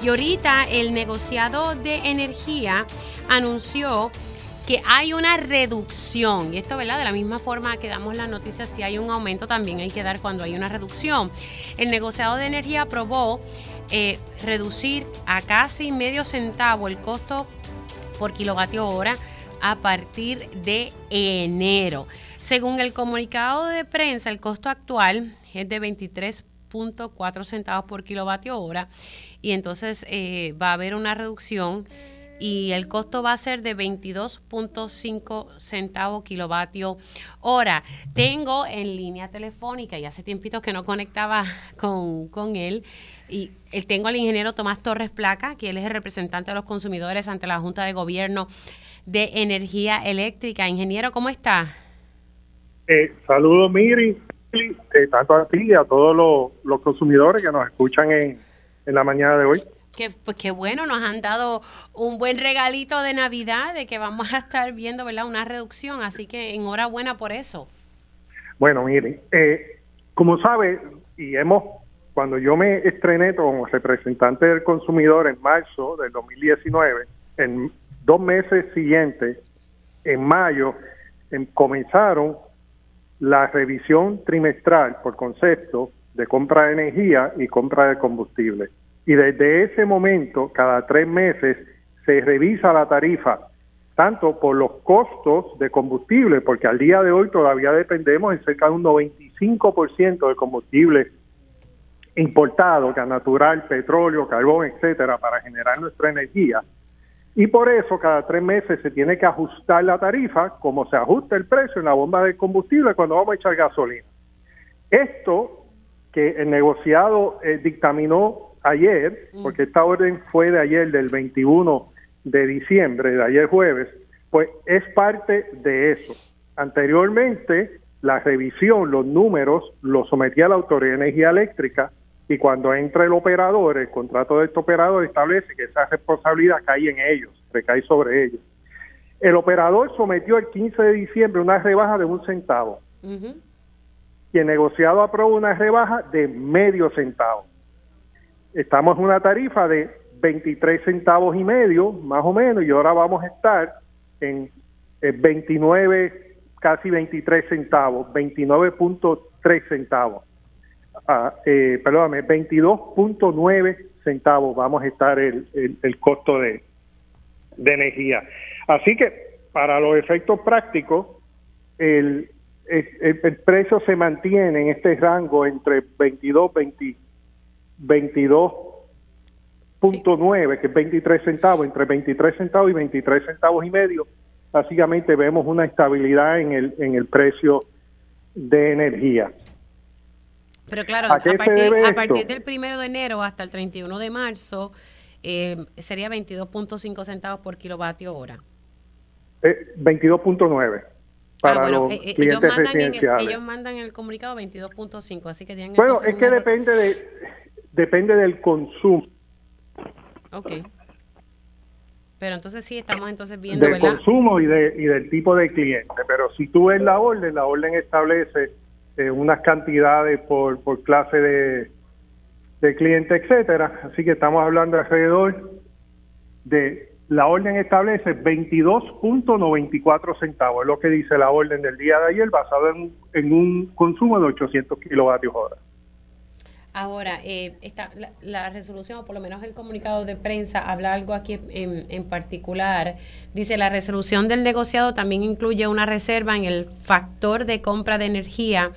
Y ahorita el negociado de energía anunció que hay una reducción. Y esto, ¿verdad? De la misma forma que damos las noticias, si hay un aumento, también hay que dar cuando hay una reducción. El negociado de energía aprobó eh, reducir a casi medio centavo el costo por kilovatio hora a partir de enero. Según el comunicado de prensa, el costo actual es de 23.4 centavos por kilovatio hora y entonces eh, va a haber una reducción y el costo va a ser de 22.5 centavos kilovatio hora. Tengo en línea telefónica, y hace tiempito que no conectaba con, con él, y eh, tengo al ingeniero Tomás Torres Placa, que él es el representante de los consumidores ante la Junta de Gobierno de Energía Eléctrica. Ingeniero, ¿cómo está? Eh, saludos, Miri, eh, tanto a ti y a todos los, los consumidores que nos escuchan en, en la mañana de hoy. Que, pues qué bueno, nos han dado un buen regalito de Navidad de que vamos a estar viendo ¿verdad? una reducción, así que enhorabuena por eso. Bueno, miren, eh, como sabe, y hemos, cuando yo me estrené como representante del consumidor en marzo del 2019, en dos meses siguientes, en mayo, em- comenzaron la revisión trimestral por concepto de compra de energía y compra de combustible. Y desde ese momento, cada tres meses, se revisa la tarifa, tanto por los costos de combustible, porque al día de hoy todavía dependemos en cerca de un 95% de combustible importado, gas natural, petróleo, carbón, etcétera, para generar nuestra energía. Y por eso cada tres meses se tiene que ajustar la tarifa, como se ajusta el precio en la bomba de combustible cuando vamos a echar gasolina. Esto que el negociado eh, dictaminó ayer, porque esta orden fue de ayer, del 21 de diciembre, de ayer jueves, pues es parte de eso. Anteriormente, la revisión, los números, los sometía a la Autoridad de Energía Eléctrica y cuando entra el operador, el contrato de este operador establece que esa responsabilidad cae en ellos, recae sobre ellos. El operador sometió el 15 de diciembre una rebaja de un centavo y el negociado aprobó una rebaja de medio centavo. Estamos en una tarifa de 23 centavos y medio, más o menos, y ahora vamos a estar en, en 29, casi 23 centavos, 29.3 centavos. Ah, eh, perdóname, 22.9 centavos vamos a estar el, el, el costo de, de energía. Así que para los efectos prácticos, el, el, el- precio se mantiene en este rango entre 22, 20, 22 23.9, que es 23 centavos, entre 23 centavos y 23 centavos y medio, básicamente vemos una estabilidad en el, en el precio de energía. Pero claro, ¿A partir, a partir del primero de enero hasta el 31 de marzo eh, sería 22.5 centavos por kilovatio hora. Eh, 22.9 para ah, bueno, los eh, eh, ellos, clientes mandan en el, ellos mandan en el comunicado 22.5, así que tienen Bueno, es que depende de depende del consumo, Ok. Pero entonces sí estamos entonces viendo, del ¿verdad? consumo y, de, y del tipo de cliente. Pero si tú ves la orden, la orden establece eh, unas cantidades por, por clase de, de cliente, etcétera. Así que estamos hablando alrededor de la orden establece 22.94 centavos, es lo que dice la orden del día de ayer, basado en, en un consumo de 800 kilovatios hora. Ahora, eh, esta, la, la resolución, o por lo menos el comunicado de prensa, habla algo aquí en, en particular. Dice, la resolución del negociado también incluye una reserva en el factor de compra de energía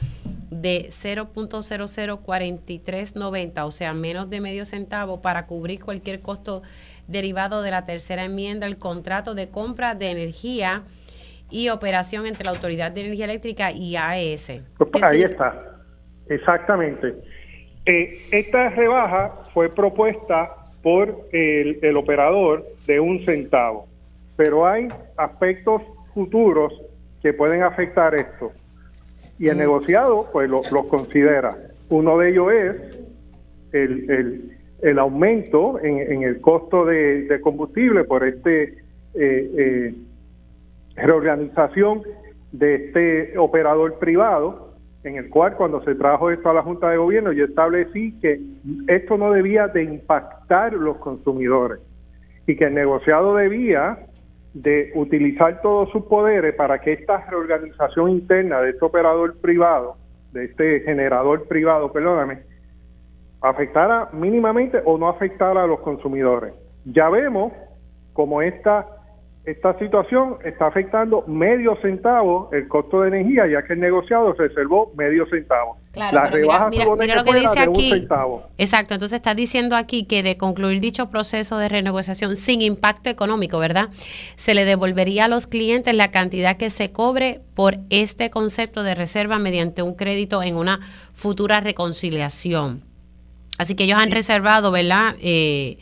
de 0.004390, o sea, menos de medio centavo para cubrir cualquier costo derivado de la tercera enmienda al contrato de compra de energía y operación entre la Autoridad de Energía Eléctrica y AES. Pues ¿Qué ahí significa? está, exactamente. Eh, esta rebaja fue propuesta por el, el operador de un centavo, pero hay aspectos futuros que pueden afectar esto. Y el negociado, pues, lo- los considera. Uno de ellos es el, el- el aumento en, en el costo de, de combustible por este eh, eh, reorganización de este operador privado, en el cual cuando se trajo esto a la Junta de Gobierno yo establecí que esto no debía de impactar los consumidores y que el negociado debía de utilizar todos sus poderes para que esta reorganización interna de este operador privado, de este generador privado, perdóname, afectara mínimamente o no afectara a los consumidores. Ya vemos como esta, esta situación está afectando medio centavo el costo de energía, ya que el negociado reservó medio centavo. Claro, La mira, rebaja mira- mira que lo que dice aquí. centavo. Exacto, entonces está diciendo aquí que de concluir dicho proceso de renegociación sin impacto económico, ¿verdad? Se le devolvería a los clientes la cantidad que se cobre por este concepto de reserva mediante un crédito en una futura reconciliación. Así que ellos han reservado, ¿verdad? Eh,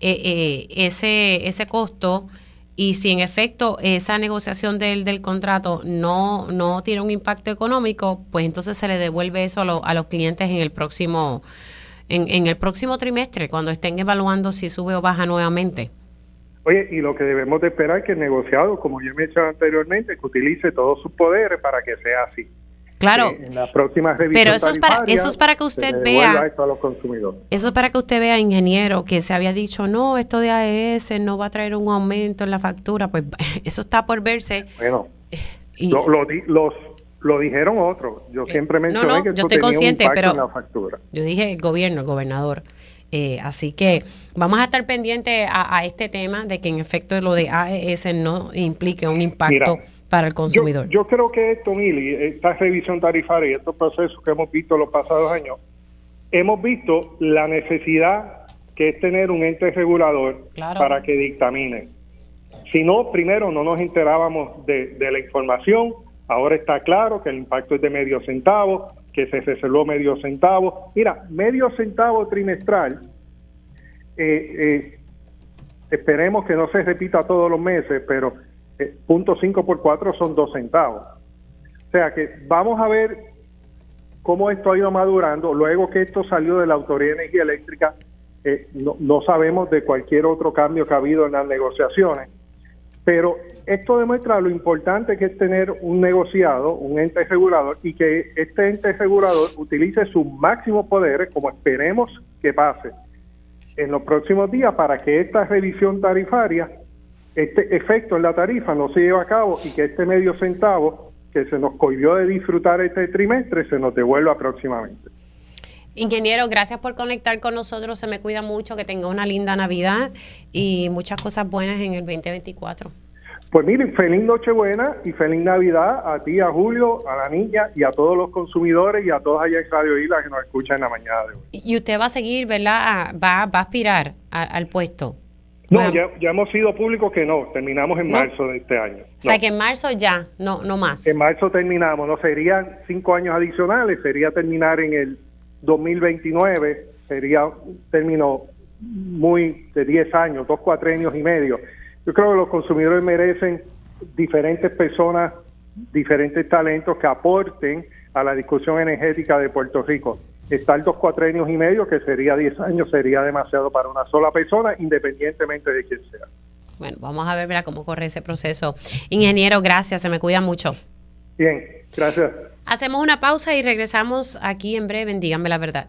eh, eh, ese, ese costo y si en efecto esa negociación del, del contrato no, no tiene un impacto económico, pues entonces se le devuelve eso a, lo- a los clientes en el próximo en, en el próximo trimestre, cuando estén evaluando si sube o baja nuevamente. Oye, y lo que debemos de esperar es que el negociado, como yo me he dicho anteriormente, que utilice todos sus poderes para que sea así. Claro, Que en la próxima revisión pero eso es para- eso es para que usted vea- esto a los consumidores. Eso es para que usted vea, ingeniero, que se había dicho, no, esto de AES no va a traer un aumento en la factura. Pues eso está por verse. Bueno, Y- lo, lo di- los, lo dijeron otros. Yo siempre mencioné no, que yo esto estoy consciente, pero- en la factura. Yo dije el gobierno, el gobernador. Eh, así que vamos a estar pendientes a, a este tema de que en efecto lo de AES no implique un impacto Mira, para el consumidor. Yo, yo creo que esto, Mili, esta revisión tarifaria y estos procesos que hemos visto los pasados años, hemos visto la necesidad que es tener un ente regulador Claro. para que dictamine. Si no, primero no nos enterábamos de, de la información, ahora está claro que el impacto es de medio centavo, que se reservó medio centavo. Mira, medio centavo trimestral, eh, eh, esperemos que no se repita todos los meses, pero eh, punto cinco por cuatro son dos centavos. O sea que vamos a ver cómo esto ha ido madurando. Luego que esto salió de la Autoridad de Energía Eléctrica, eh, no, no sabemos de cualquier otro cambio que ha habido en las negociaciones. Pero esto demuestra lo importante que es tener un negociado, un ente regulador, y que este ente regulador utilice sus máximos poderes, como esperemos que pase en los próximos días, para que esta revisión tarifaria, este efecto en la tarifa no se lleve a cabo y que este medio centavo que se nos cohibió de disfrutar este trimestre se nos devuelva próximamente. Ingeniero, gracias por conectar con nosotros. Se me cuida mucho, que tenga una linda Navidad y muchas cosas buenas en el 2024. Pues miren, feliz Nochebuena y feliz Navidad a ti, a Julio, a la niña y a todos los consumidores y a todos allá en Radio Isla que nos escuchan en la mañana de hoy. Y usted va a seguir, ¿verdad? Va, va a aspirar a- al puesto. No, ya, ya hemos sido públicos que no, terminamos en ¿No? marzo de este año. O sea que en marzo ya, no, no más. En marzo terminamos, no serían cinco años adicionales, sería terminar en el 2029, sería un término muy de 10 años, dos cuatrenios y medio. Yo creo que los consumidores merecen diferentes personas, diferentes talentos que aporten a la discusión energética de Puerto Rico. Estar dos cuatrenios y medio, que sería 10 años, sería demasiado para una sola persona, independientemente de quién sea. Bueno, vamos a ver ¿verdad? cómo corre ese proceso. Ingeniero, gracias, se me cuida mucho. Bien, gracias. Hacemos una pausa y regresamos aquí en breve en Díganme la Verdad.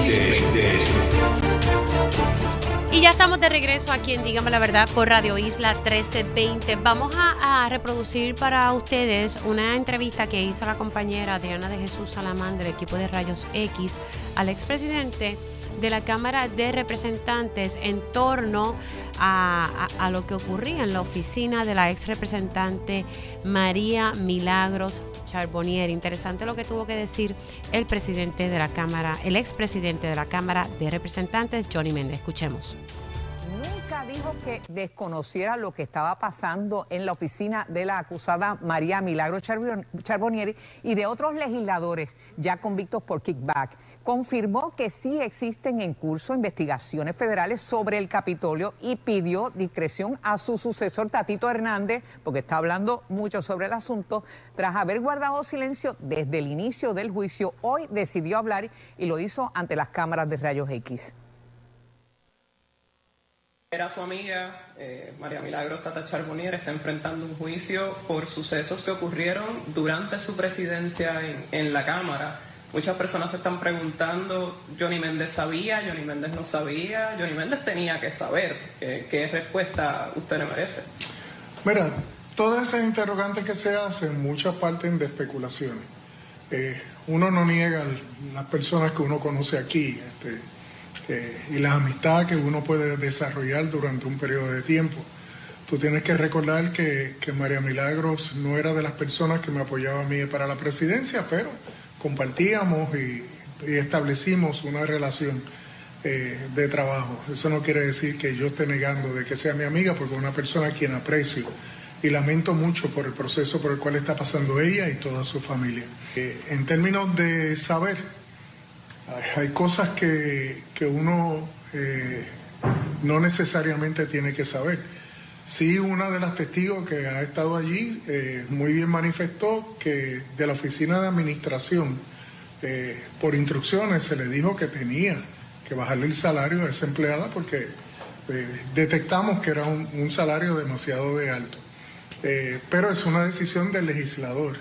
Y ya estamos de regreso aquí en Dígame la Verdad por Radio Isla 1320. Vamos a, reproducir para ustedes una entrevista que hizo la compañera Adriana de Jesús Salamán del equipo de Rayos X al expresidente de la Cámara de Representantes en torno a, lo que ocurría en la oficina de la ex representante María Milagros Charbonnier. Interesante lo que tuvo que decir el presidente de la Cámara, el expresidente de la Cámara de Representantes, Johnny Méndez. Escuchemos. Nunca dijo que desconociera lo que estaba pasando en la oficina de la acusada María Milagro Charbon- Charbonnieri y de otros legisladores ya convictos por kickback. Confirmó que sí existen en curso investigaciones federales sobre el Capitolio y pidió discreción a su sucesor Tatito Hernández, porque está hablando mucho sobre el asunto, tras haber guardado silencio desde el inicio del juicio. Hoy decidió hablar y lo hizo ante las cámaras de rayos X. Era su amiga, eh, María Milagros Tata Charbonnier, está enfrentando un juicio por sucesos que ocurrieron durante su presidencia en, en la Cámara. Muchas personas se están preguntando, Johnny Méndez sabía, Johnny Méndez no sabía, Johnny Méndez tenía que saber. ¿Qué, respuesta usted le merece? Mira, todas esas interrogantes que se hacen, muchas parten de especulaciones. Eh, uno no niega las personas que uno conoce aquí este, eh, y las amistades que uno puede desarrollar durante un periodo de tiempo. Tú tienes que recordar que, que María Milagros no era de las personas que me apoyaba a mí para la presidencia, pero compartíamos y, establecimos una relación eh, de trabajo. Eso no quiere decir que yo esté negando de que sea mi amiga, porque es una persona a quien aprecio y lamento mucho por el proceso por el cual está pasando ella y toda su familia. Eh, en términos de saber, hay, hay cosas que, que uno eh, no necesariamente tiene que saber. Sí, una de las testigos que ha estado allí eh, muy bien manifestó que de la oficina de administración, eh, por instrucciones, se le dijo que tenía que bajarle el salario a esa empleada porque eh, detectamos que era un, salario demasiado de alto. Pero es una decisión del legislador.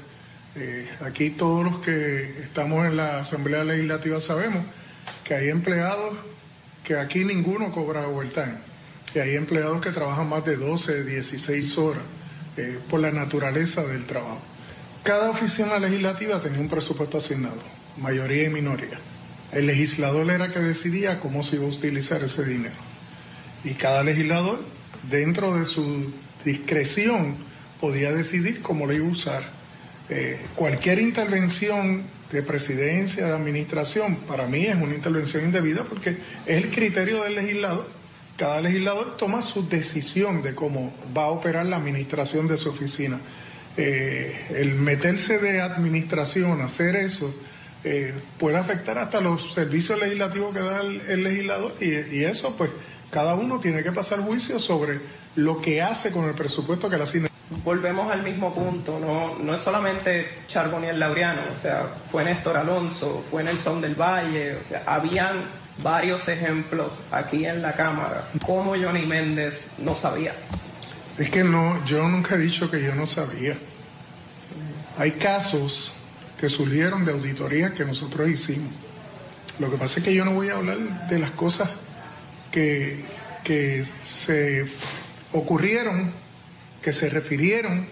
Aquí todos los que estamos en la Asamblea Legislativa sabemos que hay empleados que aquí ninguno cobra overtime, que hay empleados que trabajan más de 12, 16 horas eh, por la naturaleza del trabajo. Cada oficina legislativa tenía un presupuesto asignado, mayoría y minoría. El legislador era que decidía cómo se iba a utilizar ese dinero. Y cada legislador, dentro de su discreción, podía decidir cómo lo iba a usar. Eh, cualquier intervención de presidencia, de administración, para mí es una intervención indebida porque es el criterio del legislador. Cada legislador toma su decisión de cómo va a operar la administración de su oficina. Eh, el meterse de administración, hacer eso, eh, puede afectar hasta los servicios legislativos que da el, legislador y, eso pues cada uno tiene que pasar juicio sobre lo que hace con el presupuesto que le asigna. Volvemos al mismo punto, no, no es solamente Charbonnier Laureano, o sea, fue Néstor Alonso, fue Nelson del Valle, o sea, habían varios ejemplos aquí en la Cámara. ¿Cómo Johnny Méndez no sabía? Es que no, yo nunca he dicho que yo no sabía. Hay casos que surgieron de auditorías que nosotros hicimos. Lo que pasa es que yo no voy a hablar de las cosas que, que se ocurrieron, que se refirieron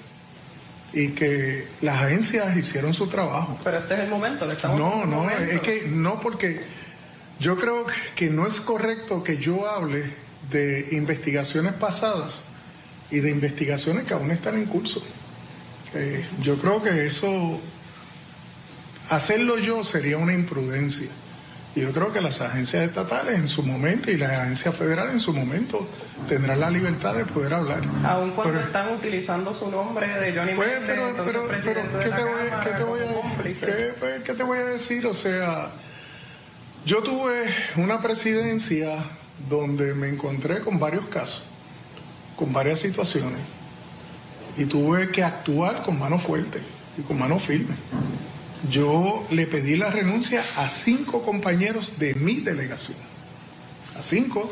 y que las agencias hicieron su trabajo. Pero este es el momento, le estamos No, no, es que no porque yo creo que no es correcto que yo hable de investigaciones pasadas y de investigaciones que aún están en curso. Eh, yo creo que eso, hacerlo yo sería una imprudencia. Y yo creo que las agencias estatales en su momento y las agencias federales en su momento tendrán la libertad de poder hablar. Aun cuando están utilizando su nombre de Johnny Pues, pero, pero, pero, de ¿qué la te voy, Cámara, qué te voy como a, cómplice. qué, pues, qué te voy a decir? O sea, yo tuve una presidencia donde me encontré con varios casos, con varias situaciones, y tuve que actuar con mano fuerte y con mano firme. Yo le pedí la renuncia a cinco compañeros de mi delegación, a cinco,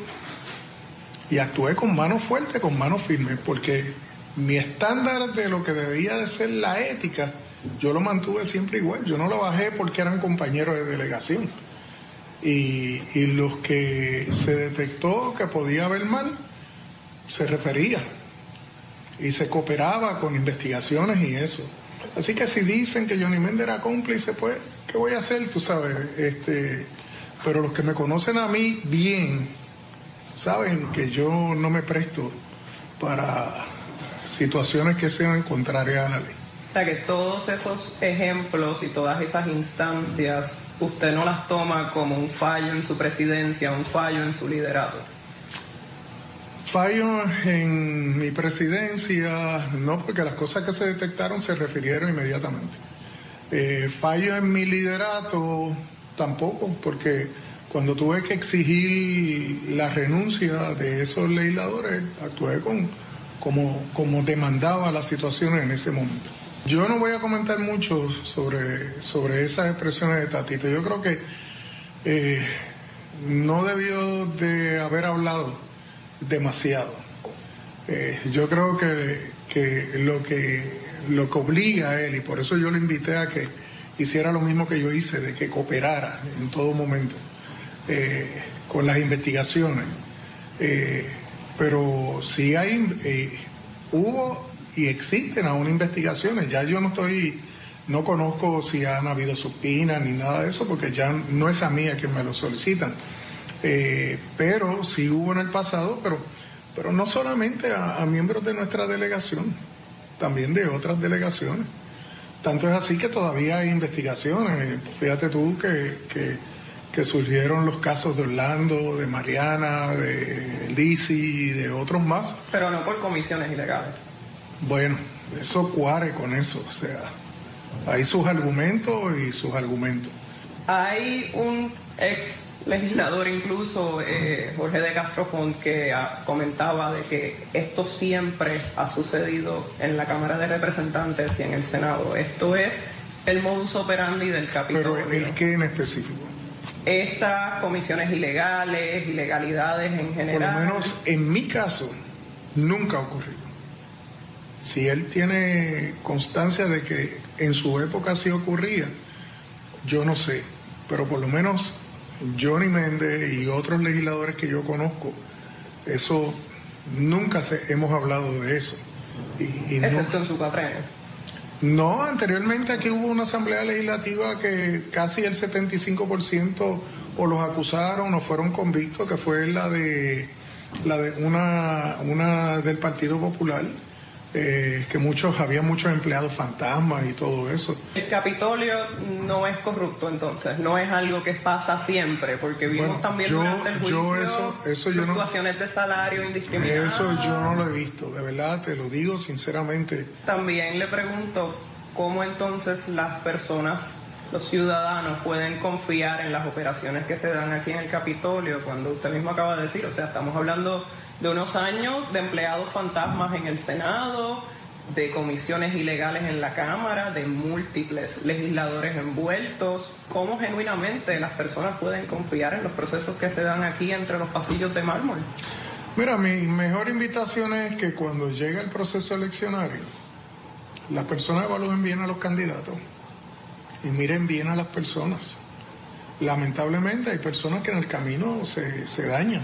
y actué con mano fuerte, con mano firme, porque mi estándar de lo que debía de ser la ética, yo lo mantuve siempre igual. Yo no lo bajé porque eran compañeros de delegación. Y, y los que se detectó que podía haber mal, se refería y se cooperaba con investigaciones y eso. Así que si dicen que Johnny Méndez era cómplice, pues, ¿qué voy a hacer? Tú sabes, este, pero los que me conocen a mí bien, saben que yo no me presto para situaciones que sean contrarias a la ley. O sea que todos esos ejemplos y todas esas instancias, usted no las toma como un fallo en su presidencia, un fallo en su liderato. Fallo en mi presidencia, no, porque las cosas que se detectaron se refirieron inmediatamente. Eh, fallo en mi liderato, tampoco, porque cuando tuve que exigir la renuncia de esos legisladores, actué con, como, como demandaba la situación en ese momento. Yo no voy a comentar mucho sobre, sobre esas expresiones de Tatito. Yo creo que eh, no debió de haber hablado demasiado. Eh, yo creo que, que lo que lo que obliga a él, y por eso yo lo invité a que hiciera lo mismo que yo hice, de que cooperara en todo momento eh, con las investigaciones. Pero si hay, hubo y existen aún investigaciones, ya yo no estoy, no conozco si han habido supinas ni nada de eso, porque ya no es a mí a quien me lo solicitan. Eh, pero sí hubo en el pasado, pero, pero no solamente a, a miembros de nuestra delegación, también de otras delegaciones. Tanto es así que todavía hay investigaciones. Fíjate tú que, que, que surgieron los casos de Orlando, de Mariana, de Lisi y de otros más. Pero no por comisiones ilegales. Bueno, eso cuare con eso. O sea, hay sus argumentos y sus argumentos. Hay un ex legislador incluso, eh, Jorge de Castrofón, que ah, comentaba de que esto siempre ha sucedido en la Cámara de Representantes y en el Senado. Esto es el modus operandi del Capitolio. Pero el qué en específico. Estas comisiones ilegales, ilegalidades en Por general. lo menos en mi caso, nunca ha ocurrido. Si él tiene constancia de que en su época sí ocurría, yo no sé. Pero por lo menos Johnny Méndez y otros legisladores que yo conozco, eso nunca se, hemos hablado de eso. Y, y no- Excepto en su cuatrenio. no, anteriormente aquí hubo una asamblea legislativa que casi el 75% o los acusaron o fueron convictos, que fue la de la de una, una del Partido Popular, eh, que muchos, había muchos empleados fantasmas y todo eso. El Capitolio no es corrupto entonces, no es algo que pasa siempre, porque vimos Bueno, también yo- durante el yo juicio eso- eso yo no- de salario indiscriminadas. Eso yo no lo he visto, de verdad, te lo digo sinceramente. También le pregunto cómo entonces las personas, los ciudadanos pueden confiar en las operaciones que se dan aquí en el Capitolio, cuando usted mismo acaba de decir, o sea, estamos hablando de unos años de empleados fantasmas en el Senado, de comisiones ilegales en la Cámara, de múltiples legisladores envueltos. ¿Cómo genuinamente las personas pueden confiar en los procesos que se dan aquí entre los pasillos de mármol? Mira, mi mejor invitación es que cuando llegue el proceso eleccionario, las personas evalúen bien a los candidatos y miren bien a las personas. Lamentablemente hay personas que en el camino se, se dañan.